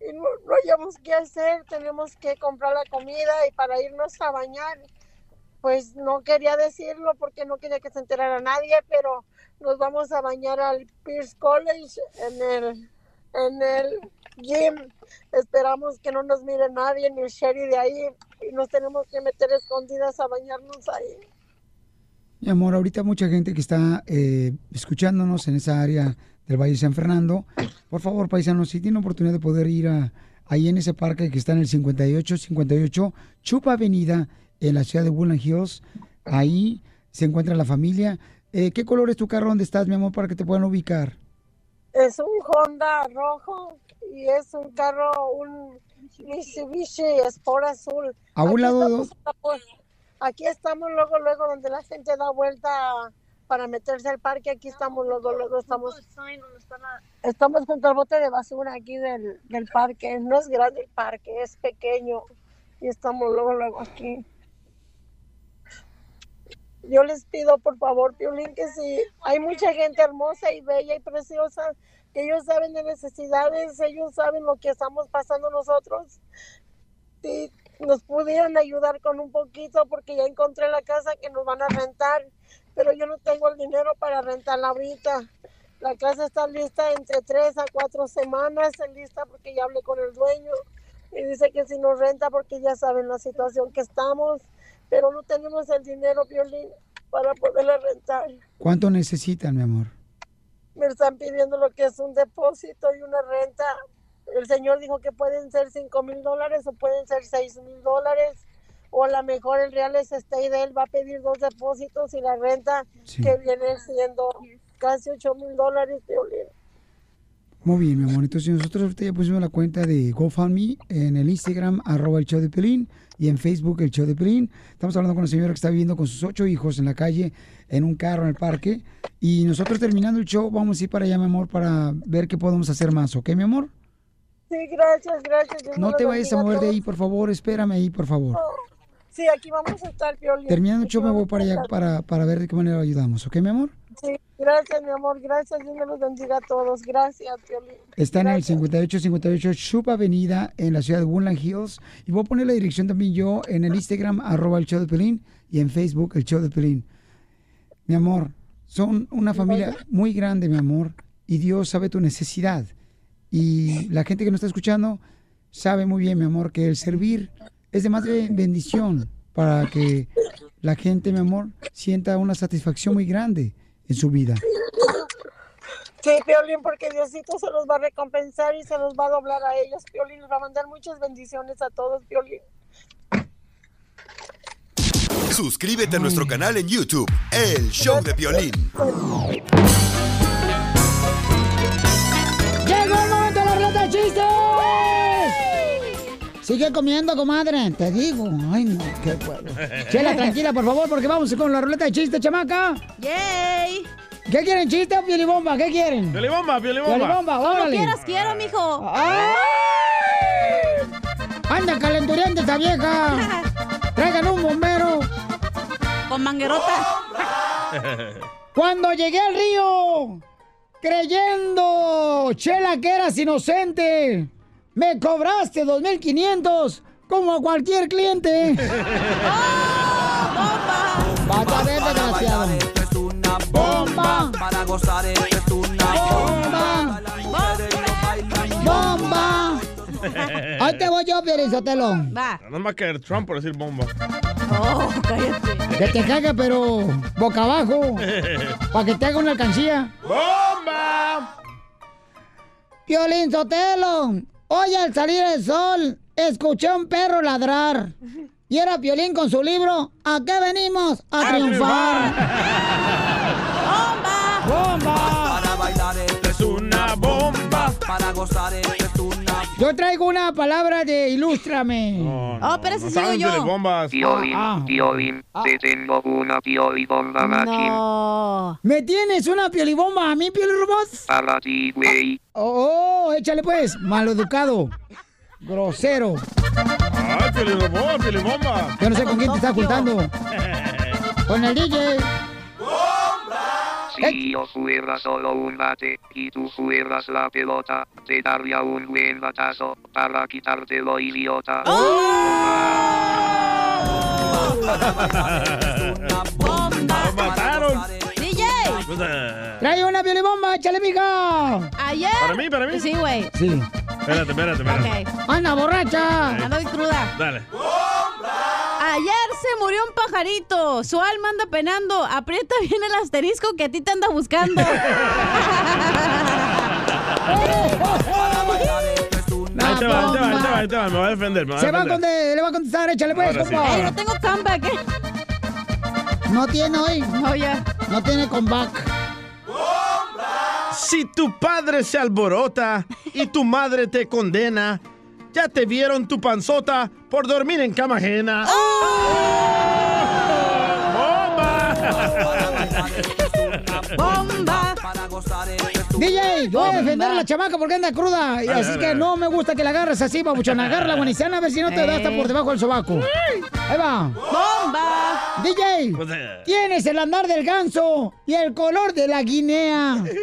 Y no, no hayamos qué hacer, tenemos que comprar la comida y para irnos a bañar pues no quería decirlo porque no quería que se enterara nadie, pero nos vamos a bañar al Pierce College en el, en el gym. Esperamos que no nos mire nadie, ni el Sherry de ahí, y nos tenemos que meter escondidas a bañarnos ahí. Mi amor, ahorita mucha gente que está eh, escuchándonos en esa área del Valle de San Fernando, por favor, paisanos, si tienen oportunidad de poder ir a, ahí en ese parque que está en el 5858 Chupa Avenida, en la ciudad de Woodland Hills. Ahí se encuentra la familia. Eh, ¿Qué color es tu carro? ¿Dónde estás, mi amor, para que te puedan ubicar? Es un Honda rojo y es un carro, un Mitsubishi Sport azul. A un Aquí lado estamos, Aquí estamos luego, luego, donde la gente da vuelta para meterse al parque. Aquí estamos luego, luego estamos. Estamos junto al bote de basura aquí del, del parque. No es grande el parque, es pequeño. Y estamos luego, luego aquí. Yo les pido, por favor, Piolín, que si hay mucha gente hermosa y bella y preciosa, que ellos saben de necesidades, ellos saben lo que estamos pasando nosotros. Si nos pudieran ayudar con un poquito, porque ya encontré la casa que nos van a rentar, pero yo no tengo el dinero para rentarla ahorita. La casa está lista entre tres a cuatro semanas, está lista porque ya hablé con el dueño y dice que si nos renta porque ya saben la situación que estamos, pero no tenemos el dinero, Violín, para poderla rentar. ¿Cuánto necesitan, mi amor? Me están pidiendo lo que es un depósito y una renta el señor dijo que pueden ser cinco mil dólares o pueden ser seis mil dólares. O a lo mejor el real estate de él va a pedir dos depósitos y la renta que viene siendo casi ocho mil dólares, Piolín. Muy bien, mi amor. Entonces nosotros ahorita ya pusimos la cuenta de GoFundMe en el Instagram, arroba el show de Pelín, y en Facebook, el show de Pelín. Estamos hablando con una señora que está viviendo con sus ocho hijos en la calle, en un carro en el parque. Y nosotros terminando el show, vamos a ir para allá, mi amor, para ver qué podemos hacer más, ¿ok, mi amor? Sí, gracias, gracias. Dios No te vayas a mover de ahí, por favor. Espérame ahí, por favor. Sí, aquí vamos a estar, Piolín. Terminando el show, me voy para allá para, para ver de qué manera ayudamos, ¿ok, mi amor? Sí, gracias, mi amor, gracias. Dios me los bendiga a todos. Gracias, Piolín. Está en el 5858 Shub Avenida en la ciudad de Woodland Hills. Y voy a poner la dirección también yo en el Instagram, arroba el show de Pelín, y en Facebook, el show de Pelín. Mi amor, son una familia muy grande, mi amor, y Dios sabe tu necesidad. Y la gente que nos está escuchando sabe muy bien, mi amor, que el servir es de más de bendición para que la gente, mi amor, sienta una satisfacción muy grande en su vida. Sí, Piolín, porque Diosito se los va a recompensar y se los va a doblar a ellos. Piolín les va a mandar muchas bendiciones a todos, Piolín. Suscríbete a nuestro canal en YouTube, El Show de Violín. ¡Llegó el momento de la ruleta de chistes! Sigue comiendo, comadre. Te digo. Ay, no, qué pueblo. Chela, tranquila, por favor, porque vamos con la ruleta de chistes, chamaca. ¡Yay! ¿Qué quieren, chiste o piolibomba? ¿Qué quieren? Piolibomba, piolibomba. Piolibomba, Como órale. quieras, quiero, mijo. ¡Ay! ¡Anda calenturiente esta vieja! ¡Traigan un bombero! Con manguerota. Cuando llegué al río, creyendo, Chela, que eras inocente, me cobraste 2.500 como a cualquier cliente. Vas a ver, desgraciado. ¡Bomba! Para gozar esto es una ¡Bomba! ¡Bomba! Ahí te voy yo, Sotelo. Va. No va a caer Trump por decir bomba. Oh, cállate. Que te caiga, pero boca abajo. Para que te haga una alcancía. ¡Bomba! Violín Sotelo. Hoy al salir el sol, escuché a un perro ladrar. Y era Violín con su libro. ¿A qué venimos? A, triunfar. ¡Bomba! Para bailar esto es una bomba. Para gozar Yo traigo una palabra de ilústrame. Oh, pero ese No sigo yo. piolibombas. Piolín, Ah. Piolín, te tengo una piolibomba machín. No. ¿Me tienes una piolibomba a mí, piolirobot? Para ti, güey. Oh, échale pues, maleducado. Grosero. ¡Ay, piolibomba, piolibomba! Yo no sé con quién te está juntando. Con el DJ. Si yo fuera solo un bate y tú fueras la pelota, te daría un buen batazo para quitártelo, idiota. ¡Lo mataron! DJ. Trae una piolibomba, échale, mija. Ayer. ¿Para mí, para mí? Sí, güey. Sí. Espérate, espérate, espérate. Ok. Anda, borracha. Bien cruda. Dale. Ayer se murió un pajarito. Su alma anda penando. Aprieta bien el asterisco que a ti te anda buscando. Ahí te va, ahí te va, ahí te va, ahí te va. Me va a defender, me va a Se va a defender. le va a contestar, échale pues, Ahora sí. compa. Ey, no tengo comeback, ¿eh? No tiene hoy. No, ya. No tiene comeback. Si tu padre se alborota y tu madre te condena, ya te vieron tu panzota por dormir en cama ajena. ¡Bomba! ¡Bomba! Gozar esto es DJ, yo voy a Bomba. defender a la chamaca porque anda cruda. Y así que no me gusta que la agarres así, babuchón. Agarra la guanicana a ver si no te da hasta por debajo del sobaco. Ahí va. ¡Bomba! DJ, eh, tienes el andar del ganso y el color de la guinea.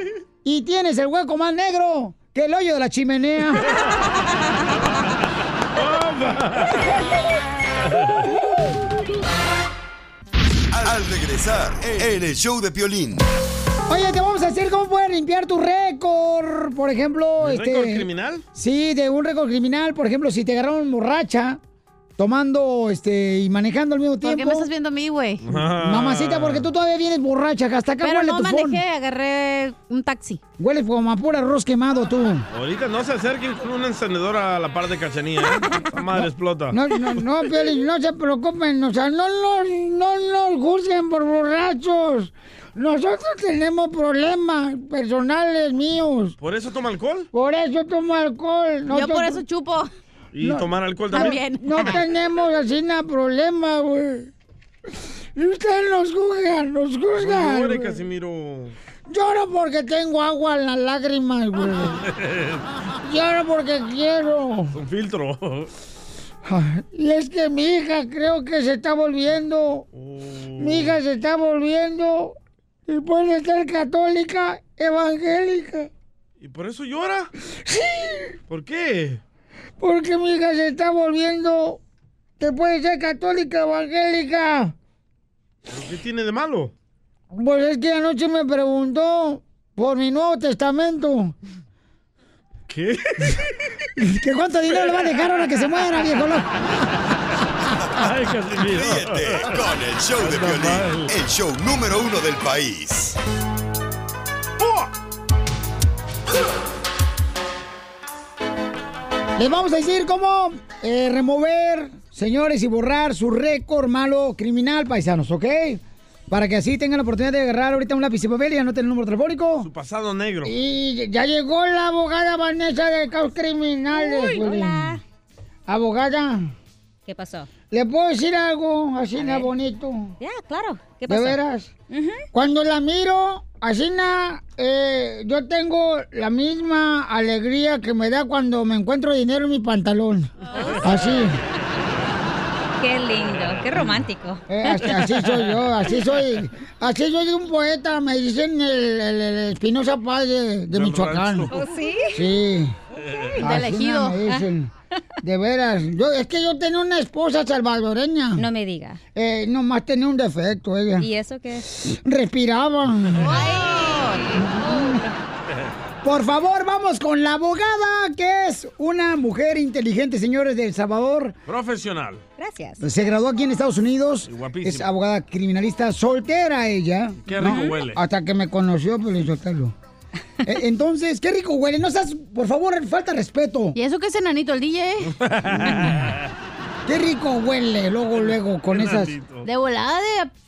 Y tienes el hueco más negro que el hoyo de la chimenea. Al regresar, en el show de Piolín. Oye, te vamos a decir cómo puedes limpiar tu récord. Por ejemplo, ¿El este. récord criminal? Sí, de un récord criminal. Por ejemplo, si te agarraron borracha tomando este y manejando al mismo ¿Por tiempo. qué me estás viendo a mí, güey? Mamacita, porque tú todavía vienes borracha, hasta acá Pero huele no tu phone. manejé, agarré un taxi. Huele como a pura arroz quemado tú. Ahorita no se acerquen con una encendedora a la par de cachanilla, ¿eh? Esa madre explota. No, no, no, Piolín, no se preocupen, o sea, no nos, no juzguen por borrachos. Nosotros tenemos problemas personales míos. ¿Por eso toma alcohol? Por eso tomo alcohol. Yo por eso chupo. ¿Y No, tomar alcohol también? No tenemos así nada problema, güey. Y ustedes nos juzgan, nos No juzgan. llore. Casimiro. Lloro porque tengo agua en las lágrimas, güey. Lloro porque quiero. Un filtro. Y es que mi hija creo que se está volviendo. Mi hija se está volviendo. Y puede ser católica, evangélica. ¿Y por eso llora? Sí. ¿Por qué? Porque mi hija se está volviendo. Que puede ser católica, evangélica. ¿Pero ¿Qué tiene de malo? Pues es que anoche me preguntó por mi Nuevo Testamento. ¿Qué? ¿Que cuánto dinero le va a dejar ahora que se muera, viejo loco? Ay, Casimiro. Ríete con el show de violín, el show número uno del país. Les vamos a decir cómo eh, remover, señores, y borrar su récord malo criminal, paisanos, ¿ok? Para que así tengan la oportunidad de agarrar ahorita un lápiz y papel y anoten el número telefónico. Su pasado negro. Y ya llegó la abogada Vanessa de Caos Criminales. Uy, hola. Abogada, ¿Qué pasó? ¿le puedo decir algo así na bonito? Ya, claro. ¿Qué ¿De pasó? veras? Cuando la miro, así na, eh, yo tengo la misma alegría que me da cuando me encuentro dinero en mi pantalón. Así. Qué lindo, qué romántico. Eh, así, así soy yo, así soy. Así soy un poeta, me dicen el, el, el Espinosa Paz de, de Michoacán. ¿Oh, sí? Sí. de Así elegido. me dicen. De veras, yo, es que yo tenía una esposa salvadoreña. No me diga. Eh, nomás tenía un defecto ella. ¿Y eso qué? Respiraba. Por favor, vamos con la abogada, que es una mujer inteligente, señores de El Salvador. Profesional. Gracias. Se graduó aquí en Estados Unidos. Y guapísima. Es abogada criminalista soltera ella. Qué rico huele. Hasta que me conoció, pero Sotelo. Eh, Entonces, qué rico huele. No seas, por favor, falta respeto. ¿Y eso qué es enanito el DJ? Qué rico huele, luego, luego, con esas De volada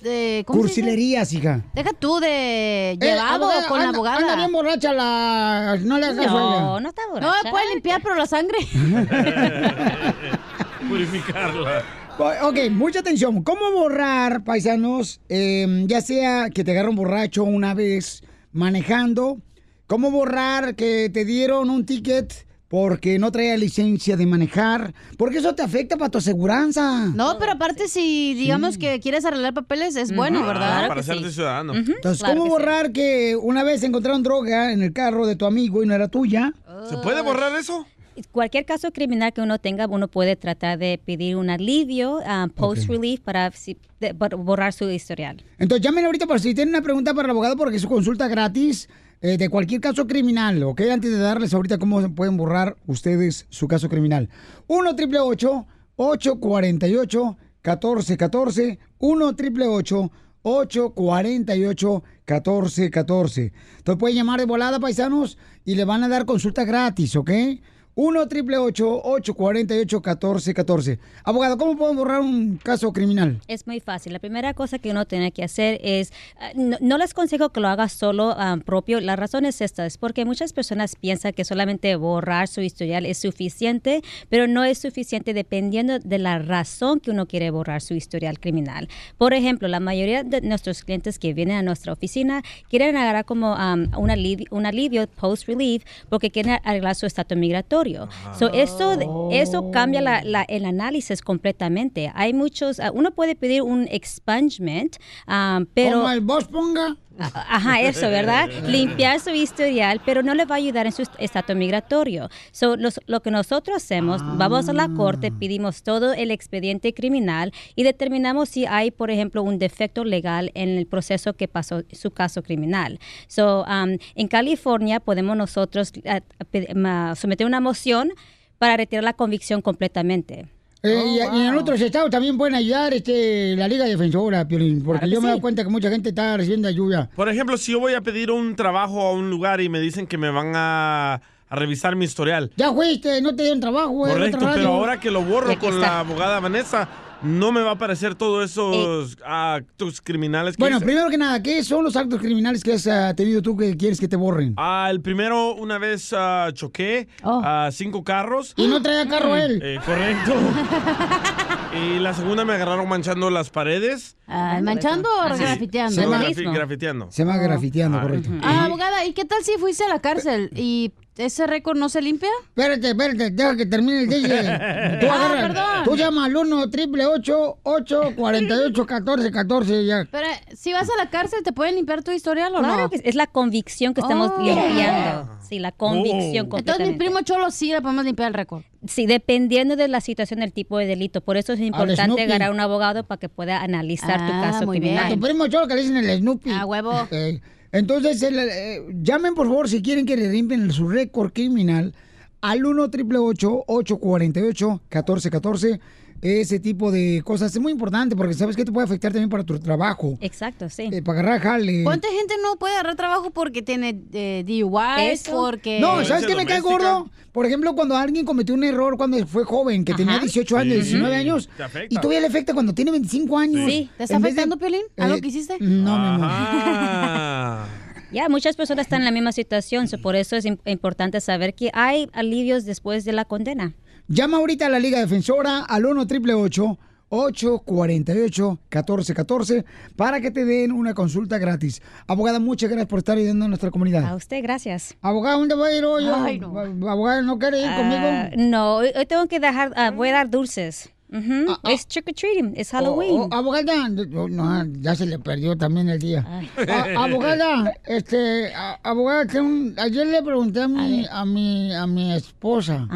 de... de ¿cómo se dice? cursilerías, hija. Deja tú de Eh, llevado con la anda- abogada. Anda bien borracha la... No le hagas. No, no está No borracha. me puede limpiar, pero la sangre. Purificarla. Ok, mucha atención. ¿Cómo borrar, paisanos, eh, ya sea que te agarra un borracho una vez manejando? ¿Cómo borrar que te dieron un ticket porque no traía licencia de manejar? Porque eso te afecta para tu aseguranza. No, pero aparte si digamos que quieres arreglar papeles es bueno, ¿verdad? Ah, para hacerte ciudadano. Entonces, ¿cómo borrar que una vez encontraron droga en el carro de tu amigo y no era tuya? ¿Se puede borrar eso? Cualquier caso criminal que uno tenga, uno puede tratar de pedir un alivio, ah, post-relief, para si- de- borrar su historial. Entonces, llamen ahorita por si tienen una pregunta para el abogado porque su consulta gratis eh, de cualquier caso criminal, ¿ok? Antes de darles ahorita cómo pueden borrar ustedes su caso criminal. 1 triple 848 1414 1 triple 848 1414 Entonces pueden llamar de volada, paisanos, y le van a dar consulta gratis, ¿ok? 1 triple 848 1414 Abogado, ¿cómo puedo borrar un caso criminal? Es muy fácil. La primera cosa que uno tiene que hacer es, ah, no, no les aconsejo que lo haga solo ah, propio. La razón es esta, es porque muchas personas piensan que solamente borrar su historial es suficiente, pero no es suficiente dependiendo de la razón que uno quiere borrar su historial criminal. Por ejemplo, la mayoría de nuestros clientes que vienen a nuestra oficina quieren agarrar como um, un, alivio, un alivio post-relief porque quieren arreglar su estatus migratorio. So, eso, eso cambia la- la- el análisis completamente. Hay muchos, ah, uno puede pedir un expungement, ah, pero... Como el boss ponga. Ajá, eso, ¿verdad? Limpiar su historial, pero no le va a ayudar en su estatus migratorio. So, los- lo que nosotros hacemos, vamos a la corte, pedimos todo el expediente criminal y determinamos si hay, por ejemplo, un defecto legal en el proceso que pasó su caso criminal. So, um, en California podemos nosotros ah, ma- someter una moción para retirar la convicción completamente. Eh, Oh, y, y en otros estados también pueden ayudar este, la Liga Defensora, Piolín, porque Claro yo me he dado sí. cuenta que mucha gente está recibiendo ayuda. Por ejemplo, si yo voy a pedir un trabajo a un lugar y me dicen que me van a, a revisar mi historial. Ya fuiste, no te dieron trabajo, en Correcto, pero ahora que lo borro con la abogada Vanessa, no me va a aparecer todos esos actos criminales que Bueno, hice. primero que nada, ¿qué son los actos criminales que has ah, tenido tú que quieres que te borren? Ah, el primero, una vez ah, choqué a cinco carros. Oh. Y no traía carro él. Eh, correcto. y la segunda me agarraron manchando las paredes. Ah, ¿Manchando o grafiteando? Grafi- grafiteando. Se llama grafiteando, correcto. Ah, abogada, ¿y qué tal si fuiste a la cárcel y ese récord no se limpia? Espérate, espérate, deja que termine el DJ. Tú, Ah, perdón. tú llama al 1 triple 848 14 14 ya. Pero si vas a la cárcel, ¿te pueden limpiar tu historial o Claro no? que es la convicción que estamos Oh. limpiando. Sí, la convicción Entonces mi primo Cholo sí le podemos limpiar el récord. Sí, dependiendo de la situación del tipo de delito. Por eso es importante agarrar un abogado para que pueda analizar tu Ah, caso muy criminal. A tu primo Cholo que le dicen el Snoopy. A huevo. Ok. Entonces, eh, llamen por favor si quieren que le limpien su récord criminal al 1 888 848 1414 Ese tipo de cosas es muy importante porque sabes que te puede afectar también para tu trabajo. Exacto, sí. Eh, para agarrar jale. ¿Cuánta gente no puede agarrar trabajo porque tiene eh, DUIs, Eso. porque... No, ¿sabes qué me cae gordo? Por ejemplo, cuando alguien cometió un error cuando fue joven, que tenía Ajá. 18 años, Sí. 19 años, Te afecta. y todavía le afecta cuando tiene 25 años. Sí. ¿Te está vez de- afectando, Piolín? ¿Algo Eh, que hiciste? No, mi amor. Ya, muchas personas están en la misma situación, so por eso es im- importante saber que hay alivios después de la condena. Llama ahorita a la Liga Defensora al 1 888 848 1414 para que te den una consulta gratis. Abogada, muchas gracias por estar ayudando a nuestra comunidad. A usted, gracias. Abogada, ¿dónde voy a ir hoy? Ay, no. Abogada, ¿no quiere ir Ah, conmigo? no, hoy, hoy tengo que dejar, ah, voy a dar dulces. Ujú, Es trick or treating, es Halloween. Oh, oh, abogada, no, no, ya se le perdió también el día. Abogada, este, a- abogada, ayer le pregunté a mi, a mi, a mi esposa.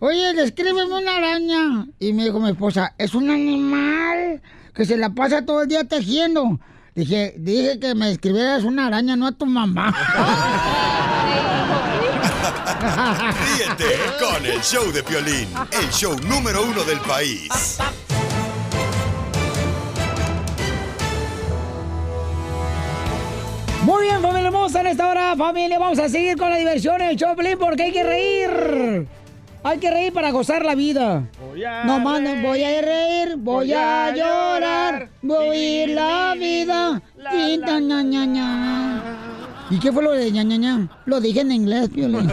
Oye, descríbeme una araña. Y me dijo mi esposa, es un animal que se la pasa todo el día tejiendo. Dije, dije que me escribieras una araña, no a tu mamá. Ríete con el show de Piolín, el show número uno del país. Muy bien, familia hermosa, en esta hora, familia, vamos a seguir con la diversión en el Choplin porque hay que reír. Hay que reír para gozar la vida. No manden, voy a reír, voy a llorar, voy a ir la vida. Tinta, ña, ña, ña. ¿Y qué fue lo de ña, ña, ña? Lo dije en inglés, Piolín.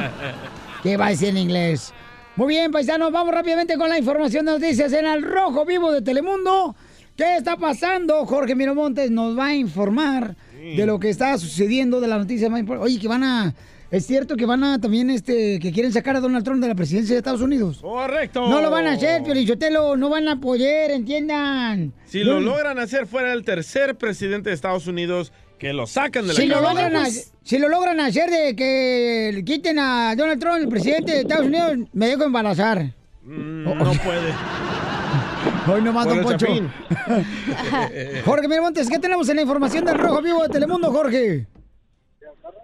¿Qué va a decir en inglés? Muy bien, paisanos, vamos rápidamente con la información de noticias en el Rojo Vivo de Telemundo. ¿Qué está pasando? Jorge Miramontes nos va a informar de lo que está sucediendo, de la noticia más importante. Oye, que van a... Es cierto que van a también, este, que quieren sacar a Donald Trump de la presidencia de Estados Unidos. Correcto. No lo van a hacer, Piolichotelo, no van a poder, entiendan. Si lo logran hacer, fuera el tercer presidente de Estados Unidos que lo sacan de la Si lo, logran Blanca. hacer, si lo logran hacer de que le quiten a Donald Trump, el presidente de Estados Unidos, me dejo embarazar. Mm, no puede. Hoy no Por Don Poncho. Jorge Miramontes, ¿qué tenemos en la información del Rojo Vivo de Telemundo, Jorge?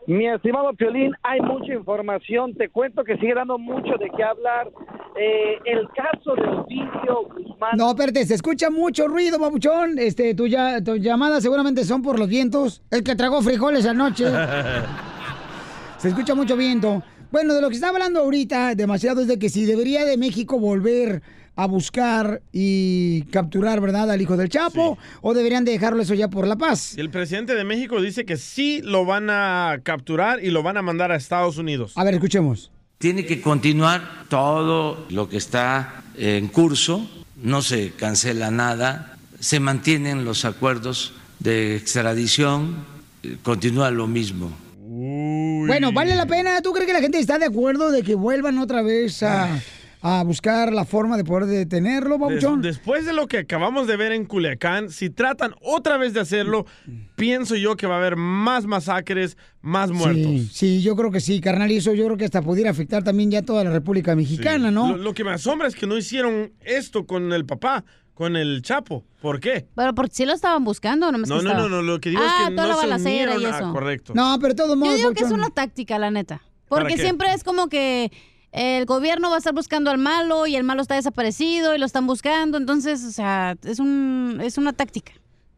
Mi estimado Piolín, hay mucha información. Te cuento que sigue dando mucho de qué hablar. Eh, el caso de Ovidio Guzmán. No, espérate, se escucha mucho ruido, babuchón. Este, tu, ya, tus llamadas seguramente son por los vientos. El que tragó frijoles anoche. Se escucha mucho viento. Bueno, de lo que está hablando ahorita demasiado es de que si debería de México volver a buscar y capturar, ¿verdad?, al hijo del Chapo, o deberían de dejarlo eso ya por la paz. El presidente de México dice que sí lo van a capturar y lo van a mandar a Estados Unidos. A ver, escuchemos. Tiene que continuar todo lo que está en curso, no se cancela nada, se mantienen los acuerdos de extradición, eh, continúa lo mismo. Bueno, ¿vale la pena? ¿Tú crees que la gente está de acuerdo de que vuelvan otra vez a, a buscar la forma de poder detenerlo, Des- babuchón? después de lo que acabamos de ver en Culiacán, si tratan otra vez de hacerlo, pienso yo que va a haber más masacres, más muertos. Sí, sí, yo creo que sí, carnal, y eso yo creo que hasta pudiera afectar también ya toda la República Mexicana, ¿no? Lo, lo que me asombra es que no hicieron esto con el papá, con el Chapo. ¿Por qué? Pero porque sí lo estaban buscando, No, que no, estaba- no, no, lo que digo ah, es que toda no la se balacera y unieron. Ah, eso. correcto. No, pero de todos Yo digo que es una táctica, la neta. ¿Para Porque qué? siempre es como que el gobierno va a estar buscando al malo y el malo está desaparecido y lo están buscando. Entonces, o sea, es, un, es una táctica.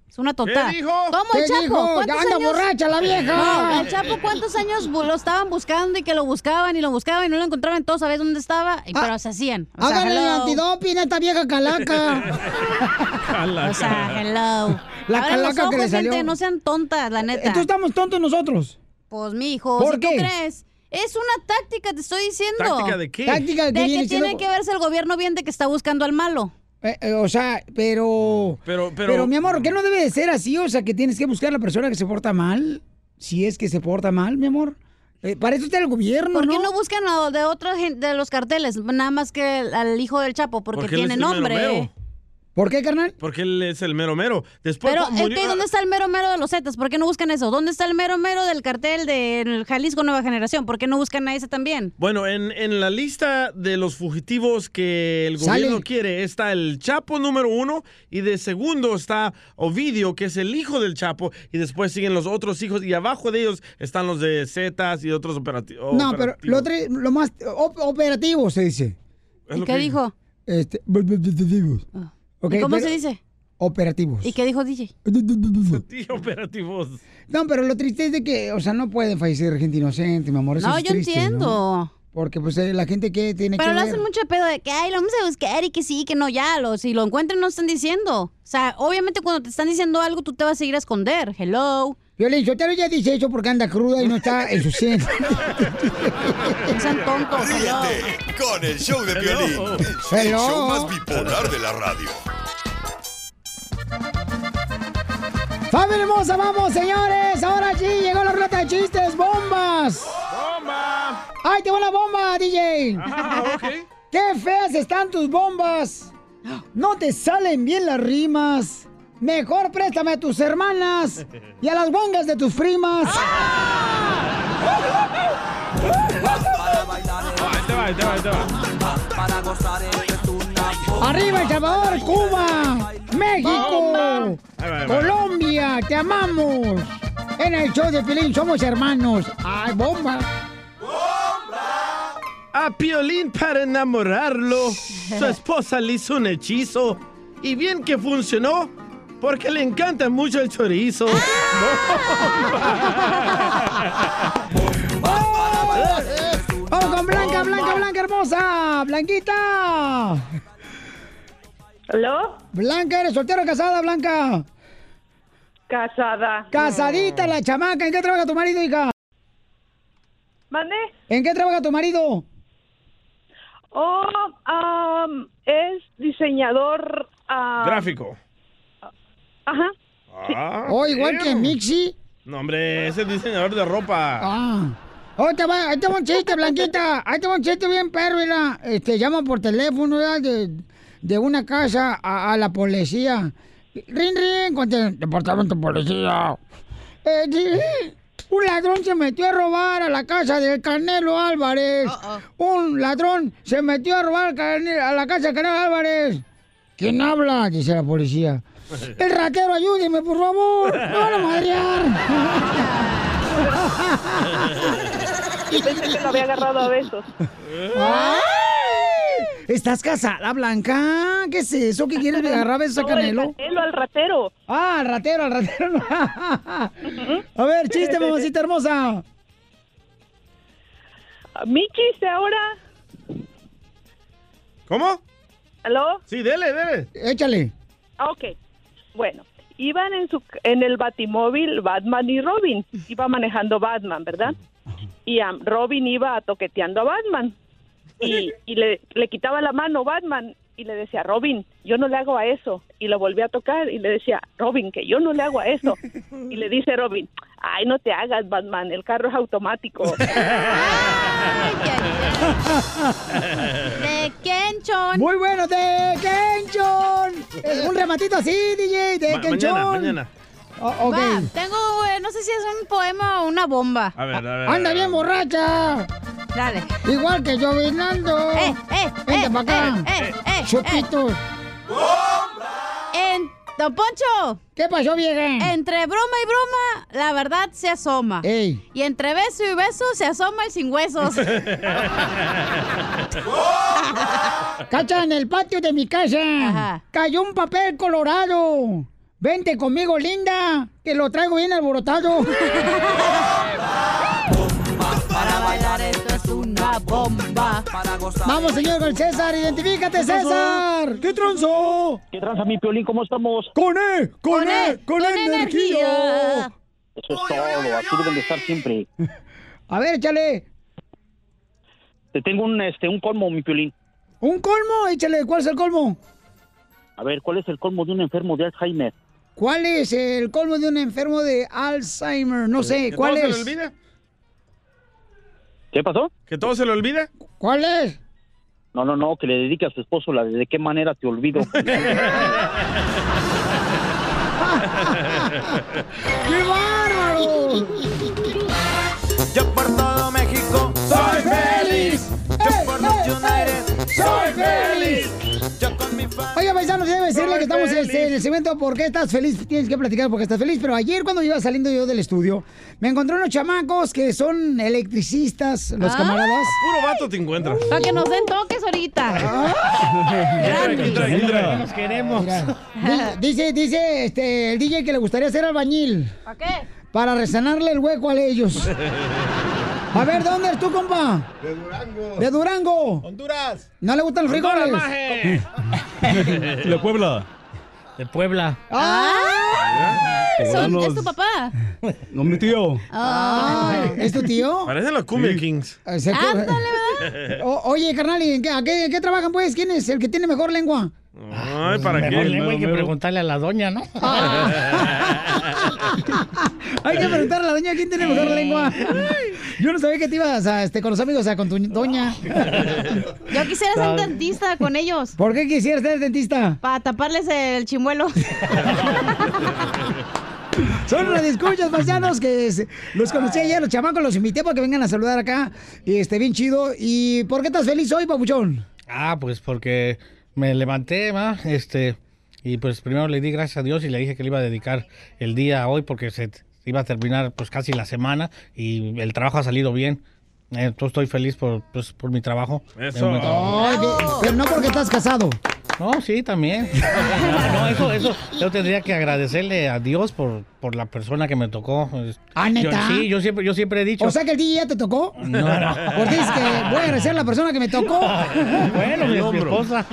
Es una tontada. ¿Qué dijo? ¿Cómo el ¿Qué Chapo? Ya anda años- borracha la vieja. No, el Chapo, ¿cuántos años lo estaban buscando y que lo buscaban y lo buscaban y no lo encontraban? Todos sabían dónde estaba, y- pero se hacían. O sea, Háganle el hello. antidoping a esta vieja calaca. O sea, hello. La los calaca que le ojos, salió. gente, no sean tontas, la neta. Entonces estamos tontos nosotros. Pues, mi hijo, ¿Por si qué? tú crees. Es una táctica, te estoy diciendo. ¿Táctica de qué? Táctica que de viene que tiene que verse el gobierno bien de que está buscando al malo. Eh, eh, o sea, pero, Pero, pero... mi amor, ¿qué no debe de ser así? O sea, que tienes que buscar a la persona que se porta mal. Si es que se porta mal, mi amor. Eh, para eso está el gobierno, ¿Por qué ¿no? no buscan a de otra gente de los carteles? Nada más que al hijo del Chapo, porque, tiene nombre. ¿Por qué, carnal? Porque él es el mero mero. Después Pero, cu- ¿el murió- qué? ¿dónde está el mero mero de los Zetas? ¿Por qué no buscan eso? ¿Dónde está el mero mero del cartel del Jalisco Nueva Generación? ¿Por qué no buscan a ese también? Bueno, en, en la lista de los fugitivos que el Sale. gobierno quiere está el Chapo número uno y de segundo está Ovidio, que es el hijo del Chapo, y después siguen los otros hijos y abajo de ellos están los de Zetas y otros operati- operativos. No, pero lo, otro- lo más op- operativo se dice. ¿Y qué dijo? Este, operativos. Ok, ¿Y cómo pero- se dice? Operativos. ¿Y qué dijo DJ? Sí, operativos. No, pero lo triste es de que, o sea, no pueden fallecer gente inocente, mi amor. Eso No, es yo triste, entiendo. ¿no? Porque, pues, eh, la gente que tiene Pero que le ver. hacen mucho pedo de que, ay, lo vamos a buscar y que sí, que no, ya, lo, si lo encuentran no están diciendo. O sea, obviamente cuando te están diciendo algo, tú te vas a ir a esconder. Hello. Violín, Sotelo ya dice eso porque anda cruda y no está en su. No sean tontos. Ríete con el show de violín. El, show más bipolar de la radio. ¡Familia hermosa, vamos, señores! Ahora sí, llegó la ruleta de chistes, bombas. ¡Bomba! ¡Ay, te va la bomba, DJ! ¡Qué feas están tus bombas! No te salen bien las rimas. Mejor préstame a tus hermanas y a las bongas de tus primas. Ahí te va, ahí te va, ahí te va. ¡Arriba El Salvador, Cuba, México. Colombia! ¡Te amamos! En el show de Pilín somos hermanos. ¡Ay, bomba! A Piolín para enamorarlo, su esposa le hizo un hechizo. Y bien que funcionó, porque le encanta mucho el chorizo. ¡Vamos con Blanca, Blanca, Blanca hermosa! ¡Blanquita! ¿Aló? Blanca, ¿eres soltera o casada, Blanca? Casada. Casadita la chamaca. ¿En qué trabaja tu marido, hija? ¿Mande? ¿En qué trabaja tu marido? Oh, es diseñador. ah, Gráfico. Ajá. Ah, Oh, igual que. Mixi. No, hombre, es el diseñador de ropa. Ah. Oh, te va, ahí te va un chiste, Blanquita. Ahí te va un chiste bien perro, mira. Este, llama por teléfono, ¿verdad? De, de una casa a, a la policía. Rin, rin, con el departamento de policía. Eh, sí, un ladrón se metió a robar a la casa del Canelo Álvarez. Un ladrón se metió a robar a la casa del Canelo Álvarez. ¿Quién habla? Dice la policía. El ratero, ayúdeme, por favor. Me van a madrear. Pensé que lo había agarrado a besos. ¡Ay! ¿Estás casada, Blanca? ¿Qué es eso? ¿Qué quieres agarrar besos a No, Canelo? Canelo, al ratero. Ah, al ratero, al ratero. a ver, chiste, mamacita hermosa. Mi chiste ahora. ¿Cómo? ¿Aló? Sí, dele, dele. Échale. Ah, Ok. Bueno, iban en su en el batimóvil Batman y Robin. Iba manejando Batman, ¿verdad? Y Robin iba toqueteando a Batman. Y, y le, le quitaba la mano Batman y le decía, Robin, yo no le hago a eso. Y lo volvía a tocar y le decía, Robin, que yo no le hago a eso. Y le dice Robin, ay, no te hagas, Batman, el carro es automático. De Kenchon. Muy bueno, de Kenchon. Un rematito así, DJ, de Ma- Kenchon. mañana, mañana. O- ok. Va, tengo, eh, no sé si es un poema o una bomba. A ver, a ver. Anda bien borracha. Dale. Igual que yo, Fernando. Eh, eh, Vente eh, para acá. eh, eh, eh, Chupitos. En- Don Poncho. ¿Qué pasó, vieja? Entre broma y broma, la verdad se asoma. Ey. Y entre beso y beso se asoma el sin huesos. Cacha, en el patio de mi casa cayó un papel colorado. Vente conmigo, linda, que lo traigo bien alborotado. Vamos, señor con César, identifícate, César. ¿Qué tronzo? ¿Qué tranza, mi Piolín? ¿Cómo estamos? Con E, con E, con, con energía. Eso es todo, así deben de estar siempre. A ver, échale. Te tengo un, este, un colmo, mi Piolín. ¿Un colmo? Échale, ¿cuál es el colmo? A ver, ¿cuál es el colmo de un enfermo de Alzheimer? ¿Cuál es el colmo de un enfermo de Alzheimer? No sé, ¿Que ¿cuál es? se? ¿Qué pasó? ¿Que todo se le olvida? ¿Cuál es? No, no, no, que le dedique a su esposo la de de qué manera te olvido. ¡Qué bárbaro! Yo por todo México soy feliz. Yo por los United soy feliz. Oiga, paisanos, debe decirle que estamos este, en el segmento ¿Por qué estás feliz? Tienes que platicar porque estás feliz. Pero ayer cuando iba saliendo yo del estudio, me encontré unos chamacos que son electricistas, los Ah. camaradas. Puro vato te encuentras. Para que nos den toques ahorita. Nos queremos. Dice, dice este, el DJ que le gustaría ser albañil. ¿Para qué? Para resanarle el hueco a ellos. A ver, ¿dónde eres tú, compa? De Durango. De Durango. Honduras. ¿No le gustan los frijoles? De Puebla. De Puebla. ¡Ah! Son- Poblanos. ¿Es tu papá? No, mi tío. Ay. ¿Es tu tío? Parecen los Cumbia Kings. Se- Ándale, ¿verdad? O- oye, carnal, ¿y en qué, a qué, qué trabajan, pues? ¿Quién es el que tiene mejor lengua? Ay, ¿para Mejor qué? lengua hay que preguntarle a la doña, ¿no? Hay que preguntarle a la doña quién tiene mejor lengua. Yo no sabía que te ibas a, este, con los amigos, o sea, con tu doña. Yo quisiera ser dentista con ellos. ¿Por qué quisieras ser dentista? Para taparles el chimuelo. Son unos escuchas paisanos que los conocí ayer, los chamacos, los invité para que vengan a saludar acá. Y este, bien chido. ¿Y por qué estás feliz hoy, papuchón? Ah, pues porque me levanté, ¿va? Este, y pues primero le di gracias a Dios y le dije que le iba a dedicar el día a hoy porque se iba a terminar pues casi la semana y el trabajo ha salido bien. Entonces estoy feliz por, pues, por mi trabajo. Eso. Mi trabajo. Ay, pero no porque estás casado. No, sí, también. No, eso, eso, yo tendría que agradecerle a Dios por, por la persona que me tocó. Ah, ¿neta? Yo- sí, yo siempre, yo siempre he dicho. O sea que el DJ ya te tocó. No, no. Porque dices que voy a agradecer a la persona que me tocó. Bueno, mi, mi esposa.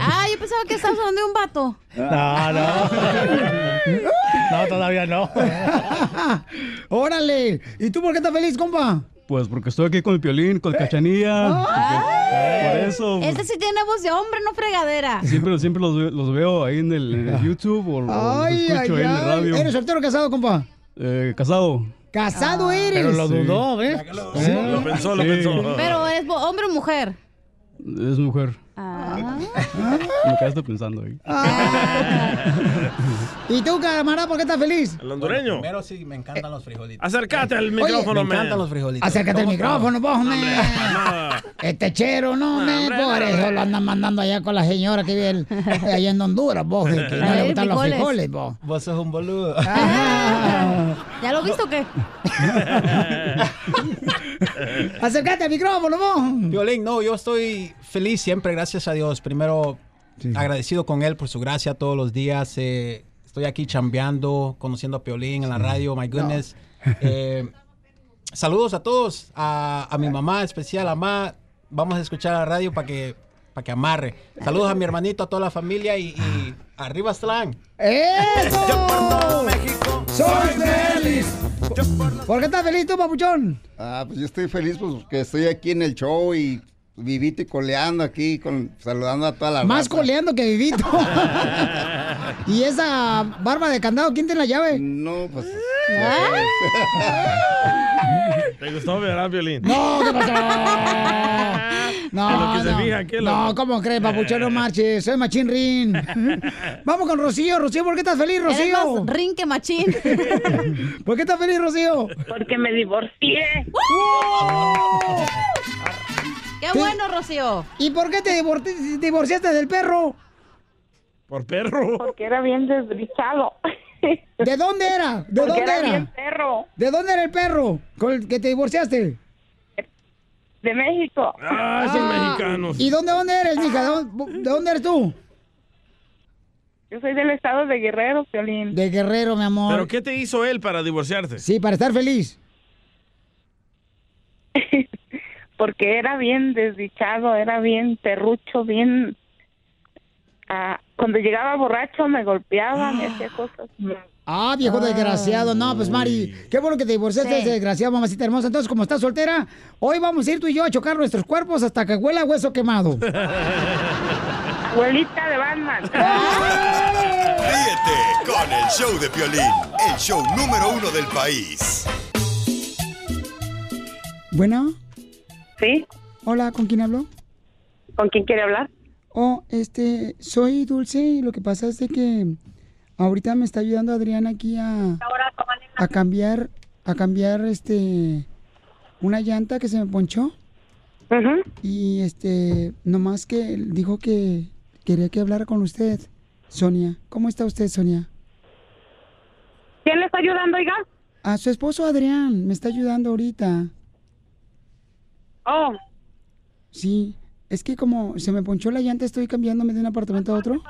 Ah, yo pensaba que estabas hablando de un vato. No, no. No, todavía no. Órale. ¿Y tú por qué estás feliz, compa? Pues porque estoy aquí con el piolín, con Cachanilla. Por eso. Este sí tiene voz de hombre, no fregadera. Siempre, siempre los, los veo ahí en el, en el YouTube o, o los Ay, ay, escucho ahí en la ay. radio. ¿Eres soltero o casado, compa? Eh, casado. Casado eres. Pero lo dudó, ¿ves? Sí, lo pensó, lo Sí. pensó. Pero es hombre o mujer. Es mujer. Ah. Me quedaste pensando ahí. ¿Y tú, camarada, por qué estás feliz? El hondureño. Primero sí, me encantan los frijolitos. Acércate al Oye, micrófono, me man. encantan los frijolitos. Acércate al ¿Cómo micrófono, vos. No. Este chero, no, me, por eso lo andan mandando allá con la señora que vive el- allá en Honduras, vos, que no le gustan los frijoles. frijoles, vos. Vos sos un boludo. ¿Ya lo viste o qué? Acércate al micrófono, vos. Violín, no, yo estoy feliz siempre, gracias a Dios. Primero, agradecido con él por su gracia todos los días. eh, estoy aquí chambeando, conociendo a Piolín en la radio, my goodness. Eh, saludos a todos, a, a mi mamá especial, mamá. Vamos a escuchar la radio para que, para que amarre. Saludos a mi hermanito, a toda la familia y, y arriba Slang. ¡Eso! Yo por todo México ¡Soy feliz! ¿Por qué estás feliz tú, papuchón? Ah, pues yo estoy feliz pues, porque estoy aquí en el show y vivito y coleando aquí, con, saludando a toda la Más raza. coleando que vivito. ¿Y esa barba de candado, quién tiene la llave? No, pues... ¿Te gustó, verdad, Violín? No, ¿qué pasó? No, lo que se no. fija, ¿qué, no? ¿cómo crees, papuchón? No marches, soy machín rin. Vamos con Rocío. Rocío, ¿por qué estás feliz, Eres Rocío? más rin que machín. ¿Por qué estás feliz, Rocío? Porque me divorcié. ¡Qué bueno, Rocío! ¿Y por qué te divor- divorciaste del perro? Por perro. Porque era bien desdichado. ¿De dónde era? ¿De Porque dónde era era? bien perro. ¿De dónde era el perro con el que te divorciaste? De México. Ah, son mexicanos. ¿Y dónde, dónde eres, mija? ¿De dónde, de dónde eres tú? Yo soy del estado de Guerrero, Piolín. De Guerrero, mi amor. ¿Pero qué te hizo él para divorciarte? Sí, para estar feliz. Porque era bien desdichado, era bien perrucho, bien... ah, cuando llegaba borracho me golpeaba, me hacía cosas. Ah, viejo desgraciado. No, pues Mari, qué bueno que te divorciaste de Sí. ese desgraciado, mamacita hermosa. Entonces, como estás soltera, hoy vamos a ir tú y yo a chocar nuestros cuerpos hasta que huela hueso quemado. Abuelita de Batman. Ríete con el show de Piolín, el show número uno del país. Bueno. Sí. Hola, ¿con quién hablo? ¿Con quién quiere hablar? Oh, este, soy Dulce y lo que pasa es de que ahorita me está ayudando Adrián aquí a, a cambiar, a cambiar, este, una llanta que se me ponchó. Y este, nomás que dijo que quería que hablara con usted, Sonia. ¿Cómo está usted, Sonia? ¿Quién le está ayudando, oiga? A su esposo Adrián, me está ayudando ahorita. Oh, Sí, es que como se me ponchó la llanta, estoy cambiándome de un apartamento a otro.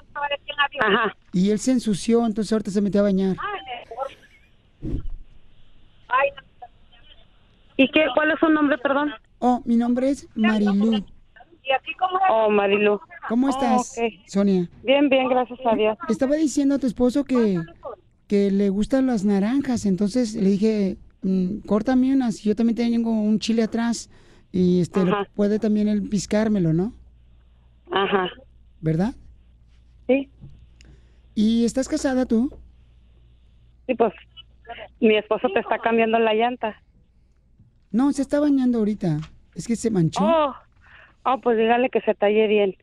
Ajá. Y él se ensució, entonces ahorita se metió a bañar. ¿Y qué? ¿Cuál es su nombre, perdón? Oh, mi nombre es Marilu. Oh, Marilu. ¿Cómo estás, ok. Sonia? Bien, bien, gracias a Dios. Estaba diciendo a tu esposo que, que le gustan las naranjas, entonces le dije, mm, córtame unas, yo también tengo un chile atrás y este Ajá. puede también él piscármelo, ¿no? Ajá. ¿Verdad? Sí. ¿Y estás casada tú? Sí, pues mi esposo te está cambiando la llanta. No, se está bañando ahorita. Es que se manchó. Oh, oh, pues dígale que se talle bien.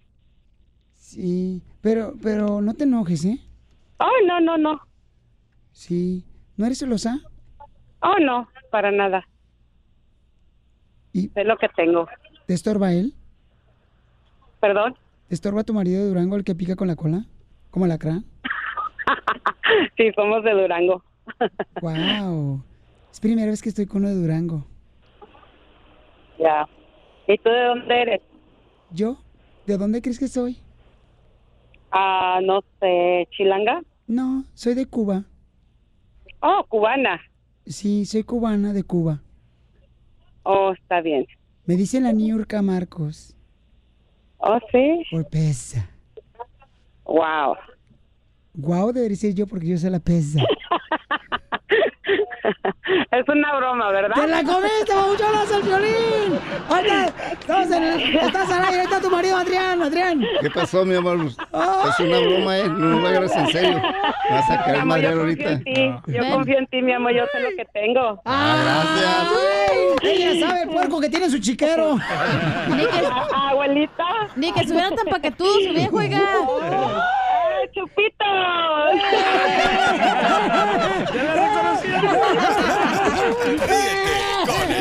Sí, pero, pero no te enojes, ¿eh? Oh, no, no, no. Sí. ¿No eres celosa? Oh, no, para nada. ¿Y? Es lo que tengo. ¿Te estorba él? ¿Perdón? ¿Te estorba tu marido de Durango el que pica con la cola? ¿Como lacra? Sí, somos de Durango. ¡Wow! Es primera vez que estoy con uno de Durango. Ya. ¿Y tú de dónde eres? ¿Yo? ¿De dónde crees que soy? Ah, no sé, ¿Chilanga? No, soy de Cuba. Oh, cubana. Sí, soy cubana de Cuba. Oh, está bien. Me dice la Niurka Marcos. Oh, sí. Por pesa. Wow. Guau, debería ser yo porque yo soy la pesa. Es una broma, ¿verdad? ¡Te la comiste, babuchonas, el violín! Ahorita, estamos en el- estás al aire, ahí está tu marido, Adrián, Adrián. ¿Qué pasó, mi amor? Es una broma, ¿eh? No lo agarres en serio. Me vas a caer amor, confío ahorita. en ti. Yo confío en ti, mi amor. Yo sé lo que tengo. Ah, ¡Ay! Ella sabe el puerco que tiene su chiquero. Ni que, Ah, Abuelita. ni que estuviera tan paquetudo su viejo, oiga. ¡Ay, chupito! Ríete con el